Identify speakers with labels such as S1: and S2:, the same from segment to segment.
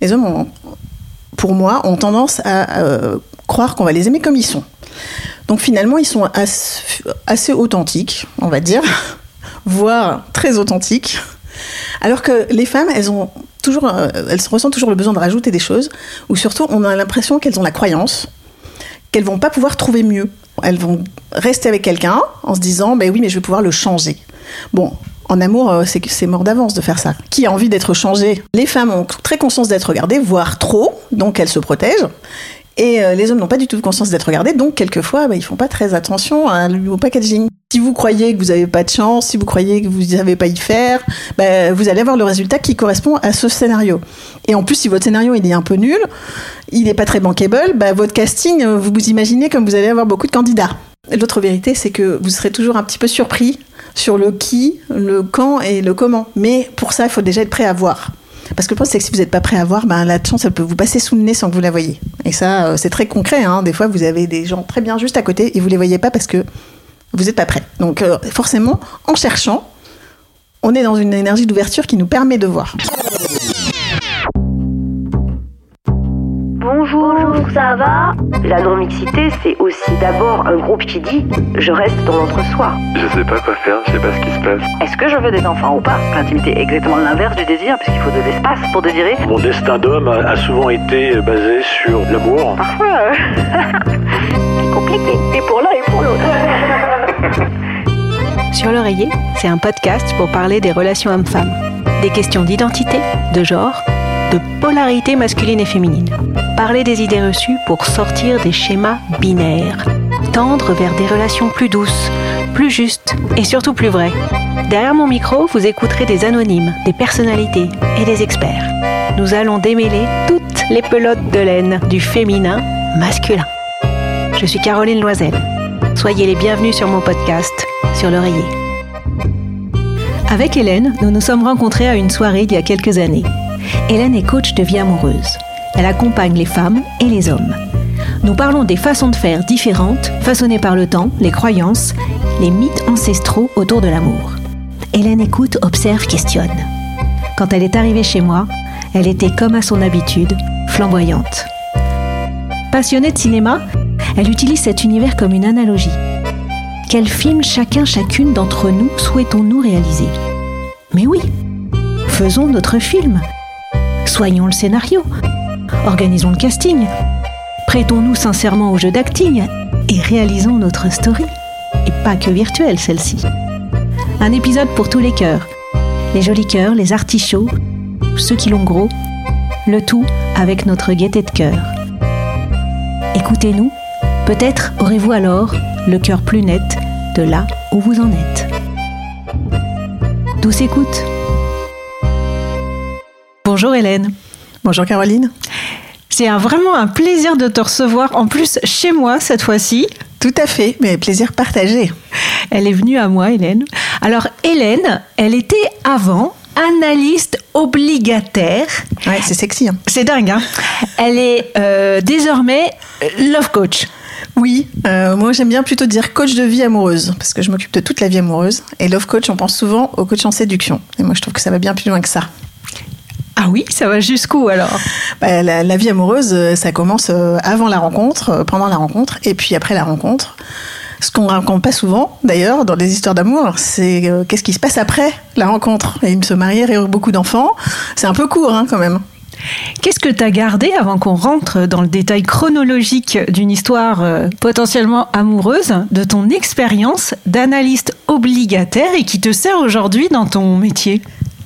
S1: Les hommes, pour moi, ont tendance à euh, croire qu'on va les aimer comme ils sont. Donc finalement, ils sont assez, authentiques, on va dire, voire très authentiques. Alors que les femmes, elles ont toujours, euh, elles ressentent toujours le besoin de rajouter des choses, ou surtout, on a l'impression qu'elles ont la croyance qu'elles vont pas pouvoir trouver mieux. Elles vont rester avec quelqu'un en se disant, ben oui, mais je vais pouvoir le changer. Bon, en amour, euh, c'est mort d'avance de faire ça. Qui a envie d'être changé Les femmes ont très conscience d'être regardées, voire trop, donc elles se protègent. Et euh, les hommes n'ont pas du tout conscience d'être regardés, donc quelquefois, bah, ils font pas très attention à- au packaging. Si vous croyez que vous n'avez pas de chance, si vous croyez que vous ne savez pas y faire, bah, vous allez avoir le résultat qui correspond à ce scénario. Et en plus, si votre scénario il est un peu nul, il n'est pas très bankable, bah, votre casting, euh, vous vous imaginez comme vous allez avoir beaucoup de candidats. L'autre vérité, c'est que vous serez toujours un petit peu surpris sur le qui, le quand et le comment. Mais pour ça, il faut déjà être prêt à voir. Parce que le problème, c'est que si vous n'êtes pas prêt à voir, ben, la chance, elle peut vous passer sous le nez sans que vous la voyez. Et ça, euh, c'est très concret. Hein. Des fois, vous avez des gens très bien juste à côté et vous les voyez pas parce que vous n'êtes pas prêt. Donc, euh, forcément, en cherchant, on est dans une énergie d'ouverture qui nous permet de voir.
S2: Bonjour, ça va La non-mixité, c'est aussi d'abord un groupe qui dit je reste dans l'entre-soi.
S3: Je sais pas quoi faire, je sais pas ce qui se passe.
S4: Est-ce que je veux des enfants ou pas L'intimité est exactement l'inverse du désir, puisqu'il faut de l'espace pour désirer.
S5: Mon destin d'homme a a souvent été basé sur l'amour.
S4: Parfois, euh, c'est compliqué. Et pour l'un et pour l'autre.
S6: Sur l'oreiller, c'est un podcast pour parler des relations hommes-femmes, des questions d'identité, de genre, de polarité masculine et féminine. Parler des idées reçues pour sortir des schémas binaires, tendre vers des relations plus douces, plus justes et surtout plus vraies. Derrière mon micro, vous écouterez des anonymes, des personnalités et des experts. Nous allons démêler toutes les pelotes de laine du féminin masculin. Je suis Caroline Loisel. Soyez les bienvenus sur mon podcast, sur l'oreiller. Avec Hélène, nous nous sommes rencontrés à une soirée il y a quelques années. Hélène est coach de vie amoureuse. Elle accompagne les femmes et les hommes. Nous parlons des façons de faire différentes, façonnées par le temps, les croyances, les mythes ancestraux autour de l'amour. Hélène écoute, observe, questionne. Quand elle est arrivée chez moi, elle était comme à son habitude, flamboyante. Passionnée de cinéma, elle utilise cet univers comme une analogie. Quel film chacun, chacune d'entre nous souhaitons-nous réaliser? Mais oui, faisons notre film. Soignons le scénario. Organisons le casting. Prêtons-nous sincèrement au jeu d'acting et réalisons notre story. Et pas que virtuelle celle-ci. Un épisode pour tous les cœurs. Les jolis cœurs, les artichauts, ceux qui l'ont gros. Le tout avec notre gaieté de cœur. Écoutez-nous. Peut-être aurez-vous alors le cœur plus net de là où vous en êtes. Douce écoute. Bonjour Hélène.
S1: Bonjour Caroline.
S6: C'est vraiment un plaisir de te recevoir, en plus chez moi cette fois-ci.
S1: Tout à fait, mais plaisir partagé.
S6: Elle est venue à moi, Hélène. Alors Hélène, elle était avant analyste obligataire.
S1: Ouais, c'est sexy. hein.
S6: C'est dingue, hein Elle est euh, désormais love coach.
S1: Oui, euh, moi j'aime bien plutôt dire coach de vie amoureuse, parce que je m'occupe de toute la vie amoureuse. Et love coach, on pense souvent au coach en séduction. Et moi je trouve que ça va bien plus loin que ça.
S6: Ah oui, ça va jusqu'où alors?
S1: Bah, la, la vie amoureuse, euh, ça commence euh, avant la rencontre, euh, pendant la rencontre, et puis après la rencontre. Ce qu'on raconte pas souvent, d'ailleurs, dans les histoires d'amour, c'est euh, qu'est-ce qui se passe après la rencontre? Et ils se marient et ont beaucoup d'enfants. C'est un peu court, hein, quand même.
S6: Qu'est-ce que tu as gardé avant qu'on rentre dans le détail chronologique d'une histoire potentiellement amoureuse de ton expérience d'analyste obligataire et qui te sert aujourd'hui dans ton métier?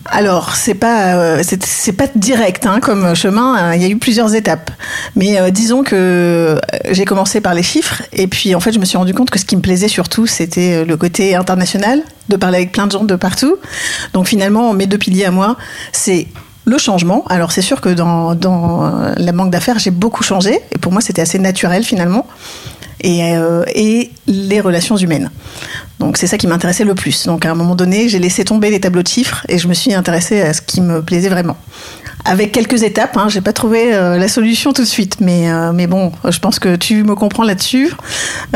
S1: Alors, c'est pas, euh, c'est pas direct hein, comme chemin. euh, Il y a eu plusieurs étapes. Mais euh, disons que euh, j'ai commencé par les chiffres, et puis en fait, je me suis rendu compte que ce qui me plaisait surtout, c'était le côté international, de parler avec plein de gens de partout. Donc finalement, mes deux piliers à moi, c'est le changement. Alors c'est sûr que dans, dans la banque d'affaires, j'ai beaucoup changé, et pour moi, c'était assez naturel finalement. Et, euh, et les relations humaines. Donc c'est ça qui m'intéressait le plus. Donc à un moment donné, j'ai laissé tomber les tableaux de chiffres et je me suis intéressée à ce qui me plaisait vraiment. Avec quelques étapes, hein, j'ai pas trouvé euh, la solution tout de suite, mais euh, mais bon, je pense que tu me comprends là-dessus.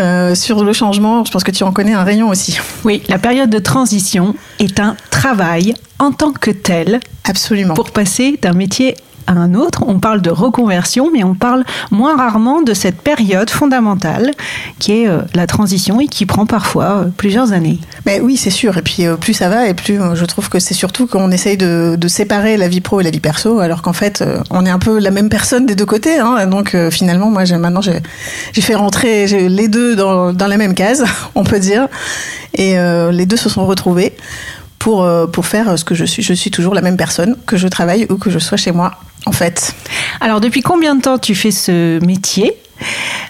S1: Euh, sur le changement, je pense que tu en connais un rayon aussi.
S6: Oui, la période de transition est un travail en tant que tel
S1: Absolument.
S6: pour passer d'un métier un autre. On parle de reconversion, mais on parle moins rarement de cette période fondamentale qui est euh, la transition et qui prend parfois euh, plusieurs années.
S1: Mais oui, c'est sûr. Et puis euh, plus ça va, et plus je trouve que c'est surtout qu'on essaye de, séparer la vie pro et la vie perso, alors qu'en fait, on est un peu la même personne des deux côtés. Hein. Donc finalement, moi, maintenant, j'ai, fait rentrer les deux dans, la même case, on peut dire, et les deux se sont retrouvés pour euh, pour faire ce que je suis. Je suis toujours la même personne, que je travaille ou que je sois chez moi, en fait.
S6: Alors, depuis combien de temps tu fais ce métier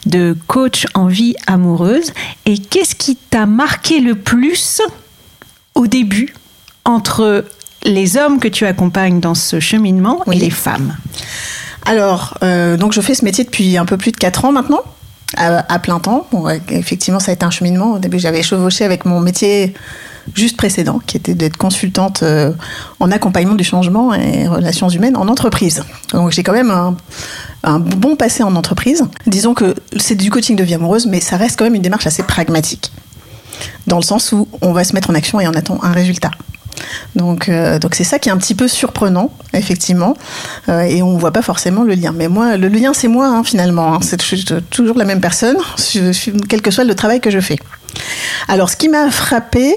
S6: de coach en vie amoureuse et qu'est-ce qui t'a marqué le plus au début entre les hommes que tu accompagnes dans ce cheminement
S1: Oui.
S6: et les femmes?
S1: Alors, euh, donc je fais ce métier depuis un peu plus de 4 ans maintenant, à, à plein temps. Bon, effectivement, ça a été un cheminement. Au début, j'avais chevauché avec mon métier juste précédent, qui était d'être consultante euh, en accompagnement du changement et relations humaines en entreprise. Donc j'ai quand même un, bon passé en entreprise. Disons que c'est du coaching de vie amoureuse, mais ça reste quand même une démarche assez pragmatique. Dans le sens où on va se mettre en action et on attend un résultat. Donc, euh, c'est ça qui est un petit peu surprenant, effectivement, Euh, et on voit pas forcément le lien. Mais moi, le lien, c'est moi hein, finalement. hein. C'est toujours la même personne, quel que soit le travail que je fais. Alors, ce qui m'a frappé,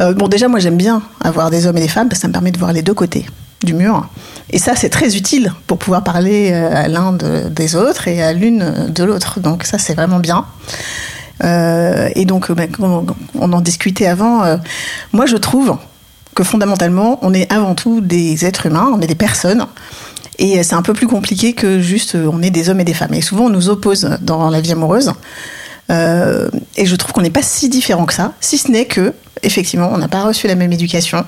S1: euh, bon, déjà, moi, j'aime bien avoir des hommes et des femmes parce que ça me permet de voir les deux côtés du mur. Et ça, c'est très utile pour pouvoir parler euh, à l'un de- des autres et à l'une de l'autre. Donc, ça, c'est vraiment bien. Euh, et donc, ben, on, en discutait avant. moi, je trouve que fondamentalement, on est avant tout des êtres humains, on est des personnes. Et c'est un peu plus compliqué que juste on est des hommes et des femmes. Et souvent, on nous oppose dans la vie amoureuse. Euh, et je trouve qu'on n'est pas si différents que ça, si ce n'est que, effectivement, on n'a pas reçu la même éducation,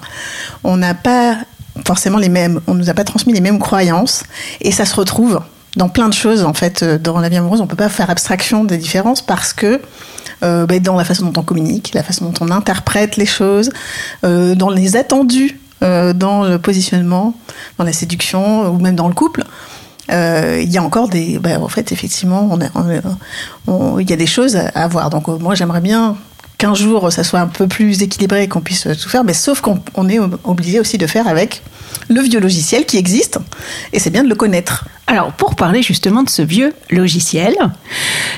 S1: on n'a pas forcément les mêmes, on nous a pas transmis les mêmes croyances, et ça se retrouve dans plein de choses en fait euh, dans la vie amoureuse. On peut pas faire abstraction des différences parce que euh, ben, dans la façon dont on communique, la façon dont on interprète les choses, dans les attendus, dans le positionnement, dans la séduction ou même dans le couple. Euh, Il y a encore des, ben, en fait, effectivement, on a- on a- on- il y a des choses à, voir. Donc, euh, moi, j'aimerais bien qu'un jour, ça soit un peu plus équilibré et qu'on puisse tout faire, mais sauf qu'on on est ob- obligé aussi de faire avec le vieux logiciel qui existe, et c'est bien de le connaître.
S6: Alors, pour parler justement de ce vieux logiciel,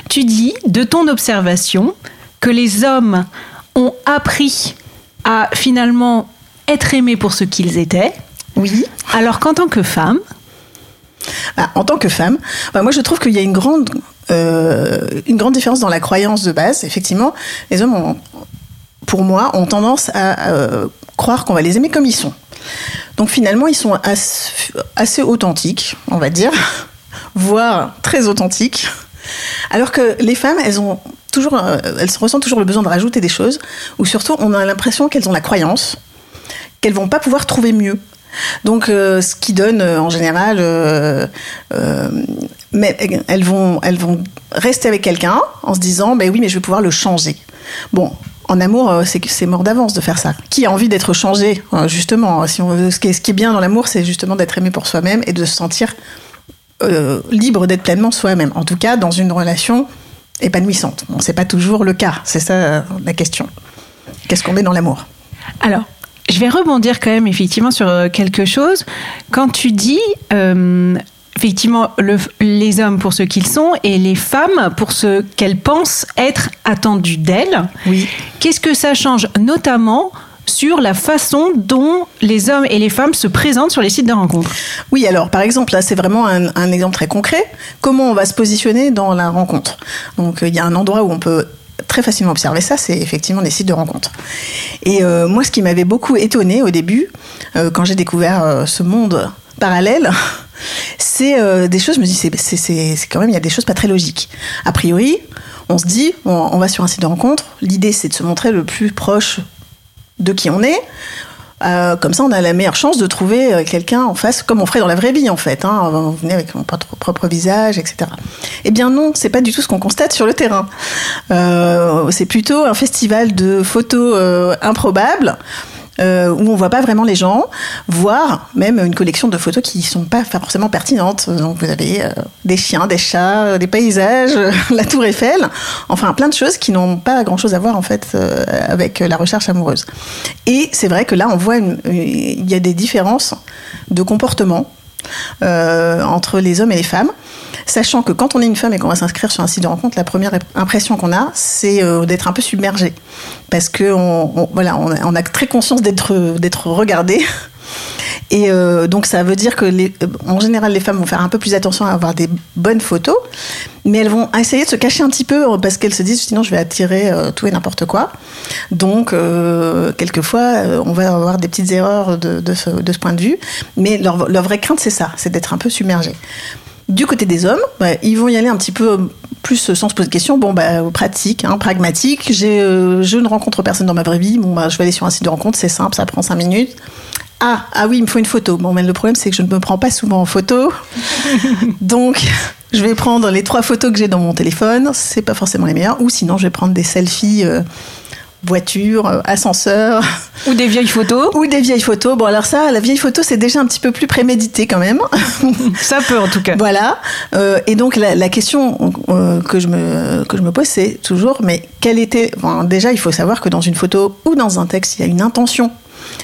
S6: tu dis, de ton observation, que les hommes ont appris à finalement être aimés pour ce qu'ils étaient,
S1: Oui.
S6: alors qu'en tant que femme,
S1: Ah, en tant que femme, bah, moi je trouve qu'il y a une grande, euh, une grande différence dans la croyance de base. Effectivement, les hommes, ont, pour moi, ont tendance à euh, croire qu'on va les aimer comme ils sont. Donc finalement, ils sont assez, assez authentiques, on va dire, voire très authentiques. Alors que les femmes, elles ont toujours, euh, elles ressentent toujours le besoin de rajouter des choses, ou surtout, on a l'impression qu'elles ont la croyance qu'elles vont pas pouvoir trouver mieux. Donc, euh, ce qui donne euh, en général, euh, mais elles vont, elles vont rester avec quelqu'un en se disant, ben oui, mais je vais pouvoir le changer. Bon. En amour, c'est mort d'avance de faire ça. Qui a envie d'être changé, justement si ce, qui est, bien dans l'amour, c'est justement d'être aimé pour soi-même et de se sentir libre d'être pleinement soi-même. En tout cas, dans une relation épanouissante. Bon, c'est pas toujours le cas. C'est ça la question. Qu'est-ce qu'on met dans l'amour?
S6: Alors, je vais rebondir quand même effectivement sur euh, quelque chose. Quand tu dis euh, effectivement le- les hommes pour ce qu'ils sont et les femmes pour ce qu'elles pensent être attendues d'elles,
S1: Oui.
S6: qu'est-ce que ça change notamment sur la façon dont les hommes et les femmes se présentent sur les sites de rencontres?
S1: Oui, alors par exemple, là c'est vraiment un, un exemple très concret. Comment on va se positionner dans la rencontre? Donc euh, il y a un endroit où on peut très facilement observer ça, c'est effectivement les sites de rencontres. Et euh, moi, ce qui m'avait beaucoup étonné au début, euh, quand j'ai découvert euh, ce monde parallèle, c'est des choses, je me dis, c'est quand même, il y a des choses pas très logiques. A priori, on se dit, on, on va sur un site de rencontre, l'idée c'est de se montrer le plus proche de qui on est, Euh, comme ça, on a la meilleure chance de trouver euh, quelqu'un en face, comme on ferait dans la vraie vie en fait. Hein. Vous venez avec mon propre, visage, etc. Eh bien non, c'est pas du tout ce qu'on constate sur le terrain. Euh, c'est plutôt un festival de photos improbables euh, où on voit pas vraiment les gens, voire même une collection de photos qui sont pas forcément pertinentes. Vous avez euh, des chiens, des chats, euh, des paysages, la Tour Eiffel, enfin plein de choses qui n'ont pas grand-chose à voir en fait avec la recherche amoureuse. Et c'est vrai que là on voit il y a des différences de comportement euh, entre les hommes et les femmes. Sachant que quand on est une femme et qu'on va s'inscrire sur un site de rencontre, la première impression qu'on a, c'est euh, d'être un peu submergé. Parce que on, voilà, a, on a très conscience d'être d'être regardé. Et euh, donc ça veut dire que euh, en général les femmes vont faire un peu plus attention à avoir des bonnes photos, mais elles vont essayer de se cacher un petit peu euh, parce qu'elles se disent sinon je vais attirer tout et n'importe quoi. Donc quelquefois on va avoir des petites erreurs de, ce, point de vue, mais leur, vraie crainte c'est ça, c'est d'être un peu submergé. Du côté des hommes, bah, ils vont y aller un petit peu plus sans se poser de questions. Bon, bah, pratique, hein, pragmatique. Je ne rencontre personne dans ma vraie vie. Bon, bah, je vais aller sur un site de rencontre, c'est simple, ça prend cinq minutes. Ah, ah oui, il me faut une photo. Bon, mais le problème, c'est que je ne me prends pas souvent en photo. Donc, je vais prendre les trois photos que j'ai dans mon téléphone. C'est pas forcément les meilleures. Ou sinon, je vais prendre des selfies euh, voiture, euh, ascenseur.
S6: Ou des vieilles photos.
S1: Ou des vieilles photos. Bon, alors ça, la vieille photo, c'est déjà un petit peu plus prémédité quand même.
S6: Ça peut en tout cas.
S1: Voilà. Euh, et donc la, la question euh, que je me que je me pose, c'est toujours, mais quelle était bon, Déjà, il faut savoir que dans une photo ou dans un texte, il y a une intention,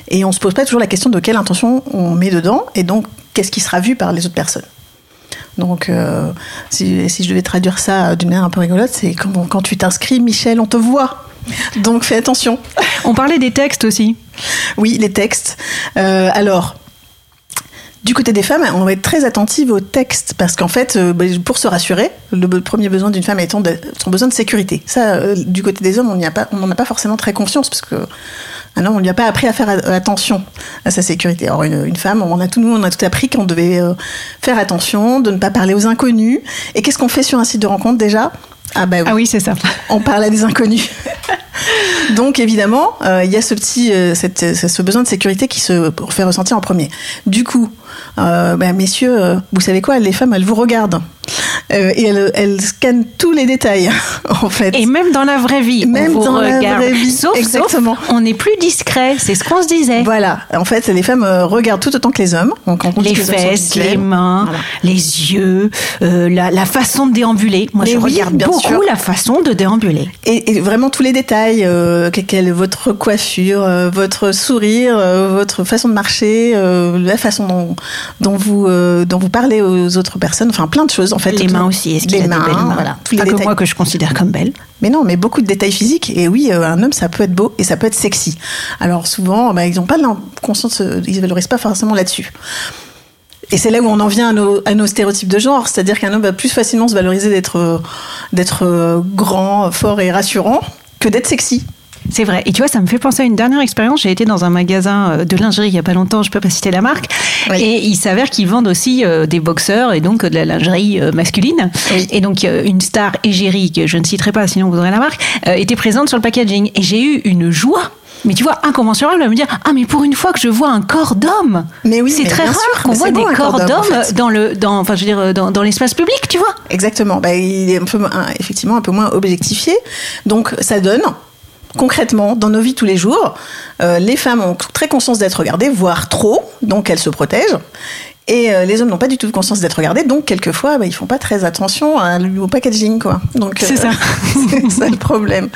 S1: et on se pose pas toujours la question de quelle intention on met dedans, et donc qu'est-ce qui sera vu par les autres personnes. Donc, euh, si, si je devais traduire ça d'une manière un peu rigolote, c'est quand, quand tu t'inscris, Michel, on te voit. Donc, fais attention.
S6: On parlait des textes aussi.
S1: Oui, les textes. Euh, alors, du côté des femmes, on va être très attentive aux textes parce qu'en fait, euh, bah, pour se rassurer, le premier besoin d'une femme étant de- son besoin de sécurité. Ça, du côté des hommes, on n'en a pas forcément très confiance parce que un homme, on lui a pas appris à faire attention à sa sécurité. Alors une, une femme, on a tout nous, on a tout appris qu'on devait euh, faire attention, de ne pas parler aux inconnus. Et qu'est-ce qu'on fait sur un site de rencontre déjà? Ah bah oui
S6: Ah oui, c'est ça.
S1: on parle à des inconnus. Donc évidemment, euh, il y a ce petit, euh, cette- ce besoin de sécurité qui se fait ressentir en premier. Du coup, euh, ben, messieurs, euh, vous savez quoi Les femmes, elles vous regardent Euh, et elles, elles scannent tous les détails, en fait.
S6: Et même dans la vraie vie,
S1: Même
S6: on vous
S1: dans la
S6: regarde.
S1: vraie vie,
S6: Sauf,
S1: exactement.
S6: sauf, on est plus discret. C'est ce qu'on se disait.
S1: Voilà. En fait, les femmes regardent tout autant que les hommes. Donc, on
S6: Les fesses, les mains,
S1: Voilà.
S6: les yeux, la, la façon de déambuler. Moi,
S1: Mais
S6: je
S1: oui,
S6: regarde beaucoup
S1: sûr.
S6: la façon de déambuler.
S1: Et, et vraiment tous les détails, que- quelle est votre coiffure, votre sourire, votre façon de marcher, la façon dont, dont vous euh, dont vous parlez aux autres personnes, enfin plein de choses en fait.
S6: les mains aussi. Est-ce qu'il
S1: les
S6: a des belles mains
S1: voilà, tous les
S6: Pas que
S1: détails.
S6: moi que je considère comme belle.
S1: Mais non, mais beaucoup de détails physiques. Et oui, euh, un homme, ça peut être beau et ça peut être sexy. Alors souvent, bah, ils n'ont pas conscience, euh, ils ne valorisent pas forcément là-dessus. Et c'est là où on en vient à nos, à nos stéréotypes de genre, c'est-à-dire qu'un homme va plus facilement se valoriser d'être d'être grand, fort et rassurant que d'être sexy.
S6: C'est vrai. Et tu vois, ça me fait penser à une dernière expérience. J'ai été dans un magasin euh, de lingerie il y a pas longtemps, je peux pas citer la marque.
S1: Oui.
S6: Et il s'avère qu'ils vendent aussi euh, des boxeurs et donc euh, de la lingerie masculine.
S1: Oui.
S6: Et donc une star égérie, que je ne citerai pas sinon vous aurez la marque, était présente sur le packaging. Et j'ai eu une joie. Mais tu vois, incommensurable à me dire Ah, mais pour une fois que je vois un corps d'homme
S1: Mais oui,
S6: C'est très rare qu'on voit des corps
S1: d'homme, en
S6: d'hommes
S1: fait.
S6: dans le, dans, enfin, je veux dire, dans, dans l'espace public, tu vois.
S1: Exactement. Bah, il est un peu, un- effectivement un peu moins objectifié. Donc ça donne concrètement dans nos vies tous les jours, euh, les femmes ont très conscience d'être regardées, voire trop, donc elles se protègent. Et euh, les hommes n'ont pas du tout conscience d'être regardés, donc quelquefois bah, ils font pas très attention à- au packaging, quoi. Donc
S6: C'est ça.
S1: c'est ça le problème.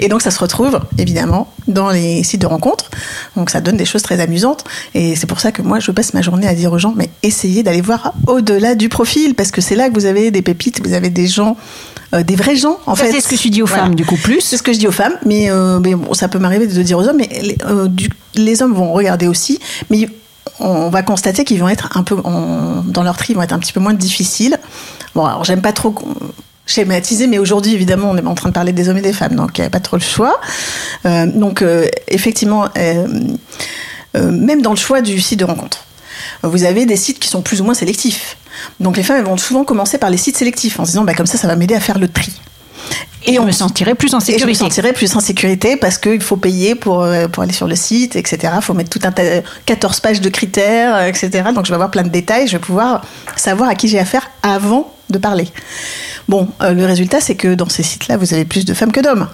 S1: Et donc ça se retrouve évidemment dans les sites de rencontres. Donc ça donne des choses très amusantes. Et c'est pour ça que moi je passe ma journée à dire aux gens, mais essayez d'aller voir au-delà du profil, parce que c'est là que vous avez des pépites, vous avez des gens, euh, des vrais gens en
S6: Ça,
S1: fait.
S6: c'est ce que tu dis aux
S1: Voilà.
S6: femmes, du coup, plus.
S1: C'est ce que je dis aux femmes, mais, euh, mais bon, ça peut m'arriver de dire aux hommes, mais les, euh, du- les hommes vont regarder aussi, mais on va constater qu'ils vont être un peu, dans leur tri, vont être un petit peu moins difficiles. Bon, alors j'aime pas trop schématiser, mais aujourd'hui, évidemment, on est en train de parler des hommes et des femmes, donc il n'y a pas trop le choix. Euh, donc, euh, effectivement, euh, même dans le choix du site de rencontre, vous avez des sites qui sont plus ou moins sélectifs. Donc les femmes vont souvent commencer par les sites sélectifs en se disant bah, comme ça ça va m'aider à faire le tri.
S6: Et, je me sentirais plus en sécurité.
S1: Et je me sentirais plus en sécurité parce qu'il faut payer pour, euh, pour aller sur le site, etc. Il faut mettre tout un 14 pages de critères, etc. Donc je vais avoir plein de détails, je vais pouvoir savoir à qui j'ai affaire avant de parler. Bon, euh, le résultat, c'est que dans ces sites-là, vous avez plus de femmes que d'hommes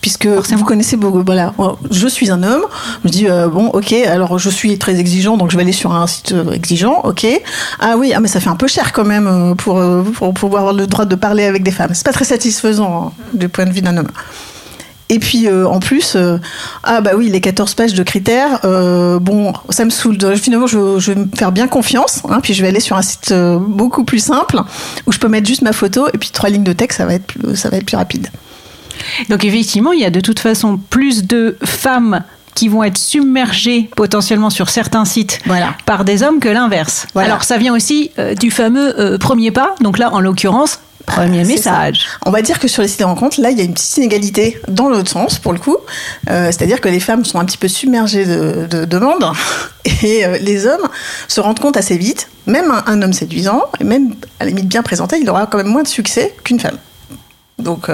S1: puisque vous connaissez beaucoup. Voilà, je suis un homme. Je me dis euh, bon, ok, alors je suis très exigeant, donc je vais aller sur un site euh, exigeant, ok. Ah oui, ah mais ça fait un peu cher quand même euh, pour pour pouvoir avoir le droit de parler avec des femmes. C'est pas très satisfaisant hein, du point de vue d'un homme. Et puis en plus, ah bah oui, les 14 pages de critères, bon, ça me saoule. Finalement, je, je, vais me faire bien confiance, hein, puis je vais aller sur un site beaucoup plus simple où je peux mettre juste ma photo et puis trois lignes de texte, ça va être plus, ça va être plus rapide.
S6: Donc effectivement, il y a de toute façon plus de femmes qui vont être submergées potentiellement sur certains sites par des hommes que l'inverse. Alors ça vient aussi euh, du fameux euh, premier pas. Donc là, en l'occurrence, Premier message.
S1: On va dire que sur les sites de rencontres, là, il y a une petite inégalité dans l'autre sens, pour le coup. Euh, c'est-à-dire que les femmes sont un petit peu submergées de, demandes et les hommes se rendent compte assez vite, même un, homme séduisant, même à la limite bien présenté, il aura quand même moins de succès qu'une femme. Donc,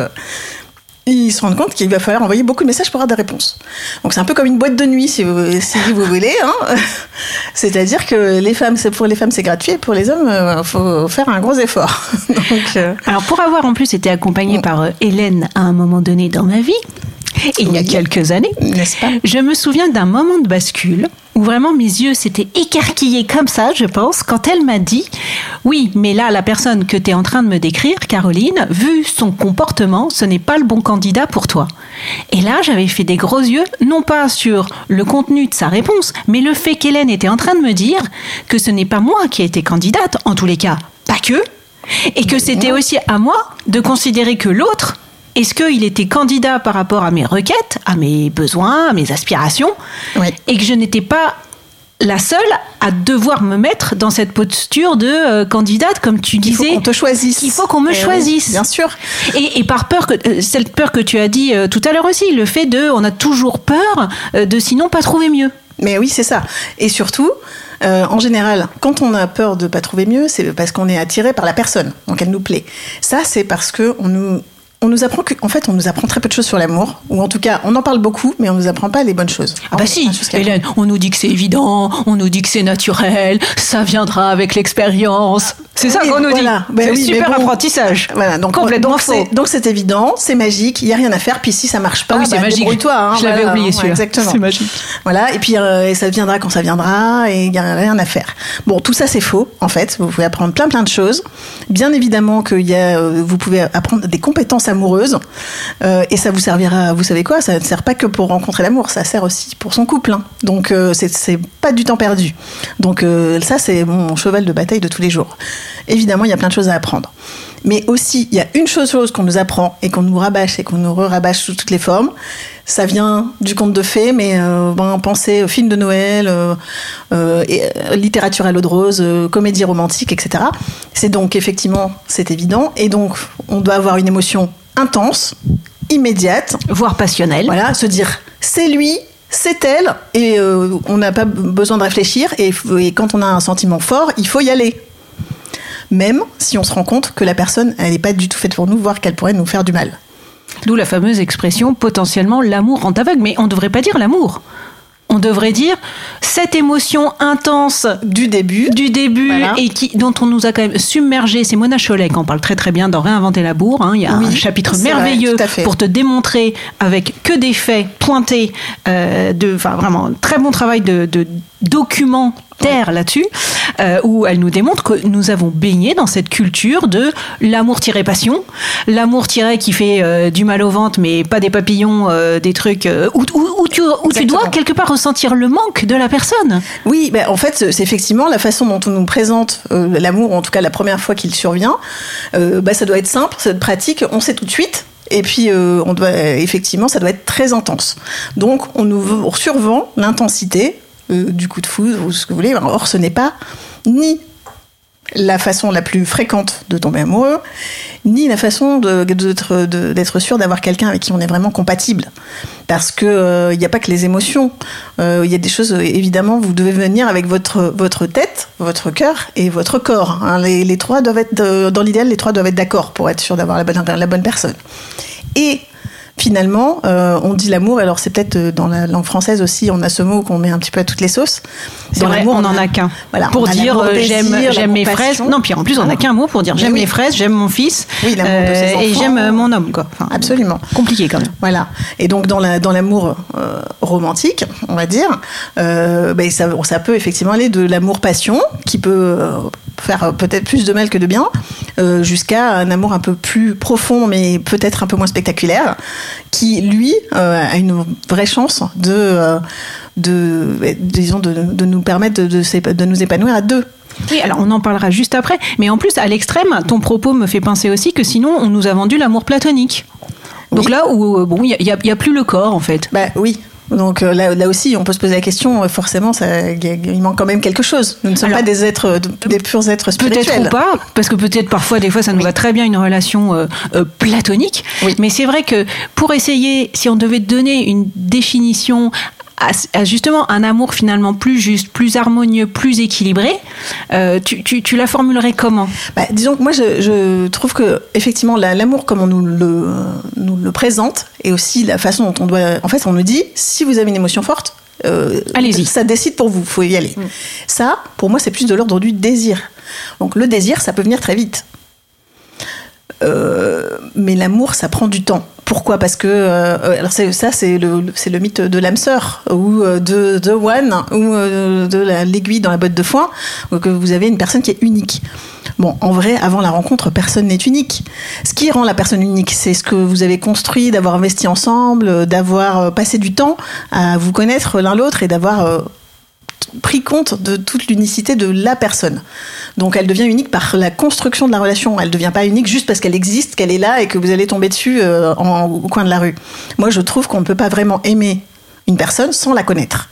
S1: ils se rendent compte qu'il va falloir envoyer beaucoup de messages pour avoir des réponses. Donc c'est un peu comme une boîte de nuit, si vous, si vous voulez. Hein. C'est-à-dire que les femmes, pour les femmes c'est gratuit, et pour les hommes, il euh, faut faire un gros effort.
S6: Euh, Alors pour avoir en plus été accompagnée par euh, Hélène à un moment donné dans ma vie, il y a quelques années, je me souviens d'un moment de bascule où vraiment mes yeux s'étaient écarquillés comme ça, je pense, quand elle m'a dit Oui, mais là, la personne que tu es en train de me décrire, Caroline, vu son comportement, ce n'est pas le bon candidat pour toi. Et là, j'avais fait des gros yeux, non pas sur le contenu de sa réponse, mais le fait qu'Hélène était en train de me dire que ce n'est pas moi qui ai été candidate, en tous les cas, pas que, et que c'était aussi à moi de considérer que l'autre est-ce qu'il était candidat par rapport à mes requêtes, à mes besoins, à mes aspirations, et que je n'étais pas la seule à devoir me mettre dans cette posture de euh, candidate, comme tu disais. Il
S1: faut qu'on te choisisse.
S6: Il faut qu'on me eh choisisse.
S1: bien sûr.
S6: Et, par peur que euh, cette peur que tu as dit euh, tout à l'heure aussi, le fait de, on a toujours peur de sinon pas trouver mieux.
S1: Mais oui, c'est ça. Et surtout, en général, quand on a peur de pas trouver mieux, c'est parce qu'on est attiré par la personne, donc elle nous plaît. Ça, c'est parce que on nous on nous apprend en fait, on nous apprend très peu de choses sur l'amour, ou en tout cas, on en parle beaucoup, mais on nous apprend pas les bonnes choses.
S6: Ah bah si, Hélène, on nous dit que c'est évident, on nous dit que c'est naturel, ça viendra avec l'expérience. C'est ça qu'on nous dit. Bah c'est super apprentissage.
S1: Voilà, donc complètement faux. Donc c'est évident, c'est magique, il y a rien à faire. Puis si ça marche pas,
S6: ah oui, c'est bah, magique.
S1: toi
S6: hein, Je l'avais oublié celui-là.
S1: exactement.
S6: C'est magique.
S1: Voilà, et puis euh, ça viendra quand ça viendra, et il y a rien à faire. Bon, tout ça c'est faux en fait. Vous pouvez apprendre plein plein de choses. Bien évidemment que euh, vous pouvez apprendre des compétences amoureuses. Euh, et ça vous servira, vous savez quoi, ça ne sert pas que pour rencontrer l'amour, ça sert aussi pour son couple. Hein. Donc euh, c'est pas du temps perdu. Donc euh, ça, c'est mon cheval de bataille de tous les jours. Évidemment, il y a plein de choses à apprendre. Mais aussi, il y a une chose qu'on nous apprend et qu'on nous rabâche et qu'on nous rabâche sous toutes les formes. Ça vient du conte de fées, mais ben, pensez film de Noël, littérature à l'eau de rose, comédie romantique, etc. C'est donc effectivement, c'est évident. Et donc, on doit avoir une émotion intense, immédiate.
S6: Voire passionnelle.
S1: Voilà, se dire c'est lui, c'est elle, et euh, on n'a pas besoin de réfléchir, et, quand on a un sentiment fort, il faut y aller. Même si on se rend compte que la personne, elle n'est pas du tout faite pour nous, voire qu'elle pourrait nous faire du mal.
S6: D'où la fameuse expression potentiellement l'amour rend aveugle, mais on ne devrait pas dire l'amour on devrait dire cette émotion intense
S1: du début,
S6: du début et qui, dont on nous a quand même submergé. C'est Mona Cholet qui en parle très très bien dans Réinventer la bourre. Hein. Il y a un chapitre merveilleux pour te démontrer avec que des faits pointés, euh, de, enfin vraiment très bon travail de, de documents là-dessus, euh, où elle nous démontre que nous avons baigné dans cette culture de l'amour-passion, l'amour qui fait euh, du mal au ventre, mais pas des papillons, euh, des trucs où, tu, tu, dois quelque part ressentir le manque de la personne.
S1: Oui, ben, en fait, c'est effectivement la façon dont on nous présente l'amour, en tout cas la première fois qu'il survient. Ben, ça doit être simple, ça doit être pratique, on sait tout de suite. Et puis, on doit, effectivement, ça doit être très intense. Donc, on nous survend l'intensité euh, du coup de foudre ou ce que vous voulez. Or, ce n'est pas ni la façon la plus fréquente de tomber amoureux, ni la façon d'être sûr d'avoir quelqu'un avec qui on est vraiment compatible. Parce que euh, il n'y a pas que les émotions. Euh, Il y a des choses, évidemment, vous devez venir avec votre, votre tête, votre cœur et votre corps. hein. Les, trois doivent être, dans l'idéal, les trois doivent être d'accord pour être sûr d'avoir la bonne, la bonne personne. Et finalement, euh, on dit l'amour, alors c'est peut-être euh, dans la langue française aussi, on a ce mot qu'on met un petit peu à toutes les sauces.
S6: C'est
S1: Dans
S6: vrai,
S1: l'amour,
S6: on n'en a qu'un.
S1: Voilà,
S6: pour dire euh, j'aime j'aime mes fraises. Non, puis en plus on n'a
S1: Ah.
S6: qu'un mot pour dire j'aime
S1: oui.
S6: mes fraises, j'aime mon fils.
S1: Oui, l'amour de ses
S6: et j'aime euh, mon homme quoi. Enfin,
S1: Absolument.
S6: Compliqué quand même.
S1: Voilà. Et donc dans la dans l'amour euh, romantique, on va dire, euh, ben, ça, ça peut effectivement aller de l'amour passion qui peut euh, faire peut-être plus de mal que de bien, euh, jusqu'à un amour un peu plus profond mais peut-être un peu moins spectaculaire, qui lui euh, a une vraie chance de euh, de disons de, de nous permettre de, de, nous épanouir à deux.
S6: Oui, alors on en parlera juste après. Mais en plus, à l'extrême, ton propos me fait penser aussi que sinon, on nous a vendu l'amour platonique. Donc
S1: Oui.
S6: là où, bon, il n'y a plus le corps en fait.
S1: Bah oui. Donc euh, là, là aussi, on peut se poser la question. euh, Forcément, ça, il manque quand même quelque chose. Nous ne sommes
S6: Alors,
S1: pas des êtres, de- des purs êtres spirituels.
S6: Peut-être ou pas, parce que peut-être parfois, des fois, ça nous va très bien une relation euh, euh, platonique.
S1: Oui.
S6: Mais c'est vrai que pour essayer, si on devait donner une définition à, justement un amour finalement plus juste, plus harmonieux, plus équilibré, euh, tu, tu, tu la formulerais comment?
S1: Bah, disons que moi, je, je trouve que effectivement, la- l'amour, comme on nous le, nous le présente, et aussi la façon dont on doit. En fait, on nous dit si vous avez une émotion forte. euh,
S6: Allez-y.
S1: Ça décide pour vous, faut y aller. Ça, pour moi, c'est plus de l'ordre du désir. Donc le désir, ça peut venir très vite. Euh, mais l'amour, ça prend du temps. Pourquoi? Parce que euh, alors ça, c'est le mythe de l'âme sœur ou euh, de de One ou euh, de la- l'aiguille dans la botte de foin, que vous avez une personne qui est unique. Bon, en vrai, avant la rencontre, personne n'est unique. Ce qui rend la personne unique, c'est ce que vous avez construit, d'avoir investi ensemble, euh, d'avoir euh, passé du temps à vous connaître l'un l'autre et d'avoir euh, pris compte de toute l'unicité de la personne. Donc elle devient unique par la construction de la relation. Elle ne devient pas unique juste parce qu'elle existe, qu'elle est là et que vous allez tomber dessus euh, au coin de la rue. Moi, je trouve qu'on ne peut pas vraiment aimer une personne sans la connaître.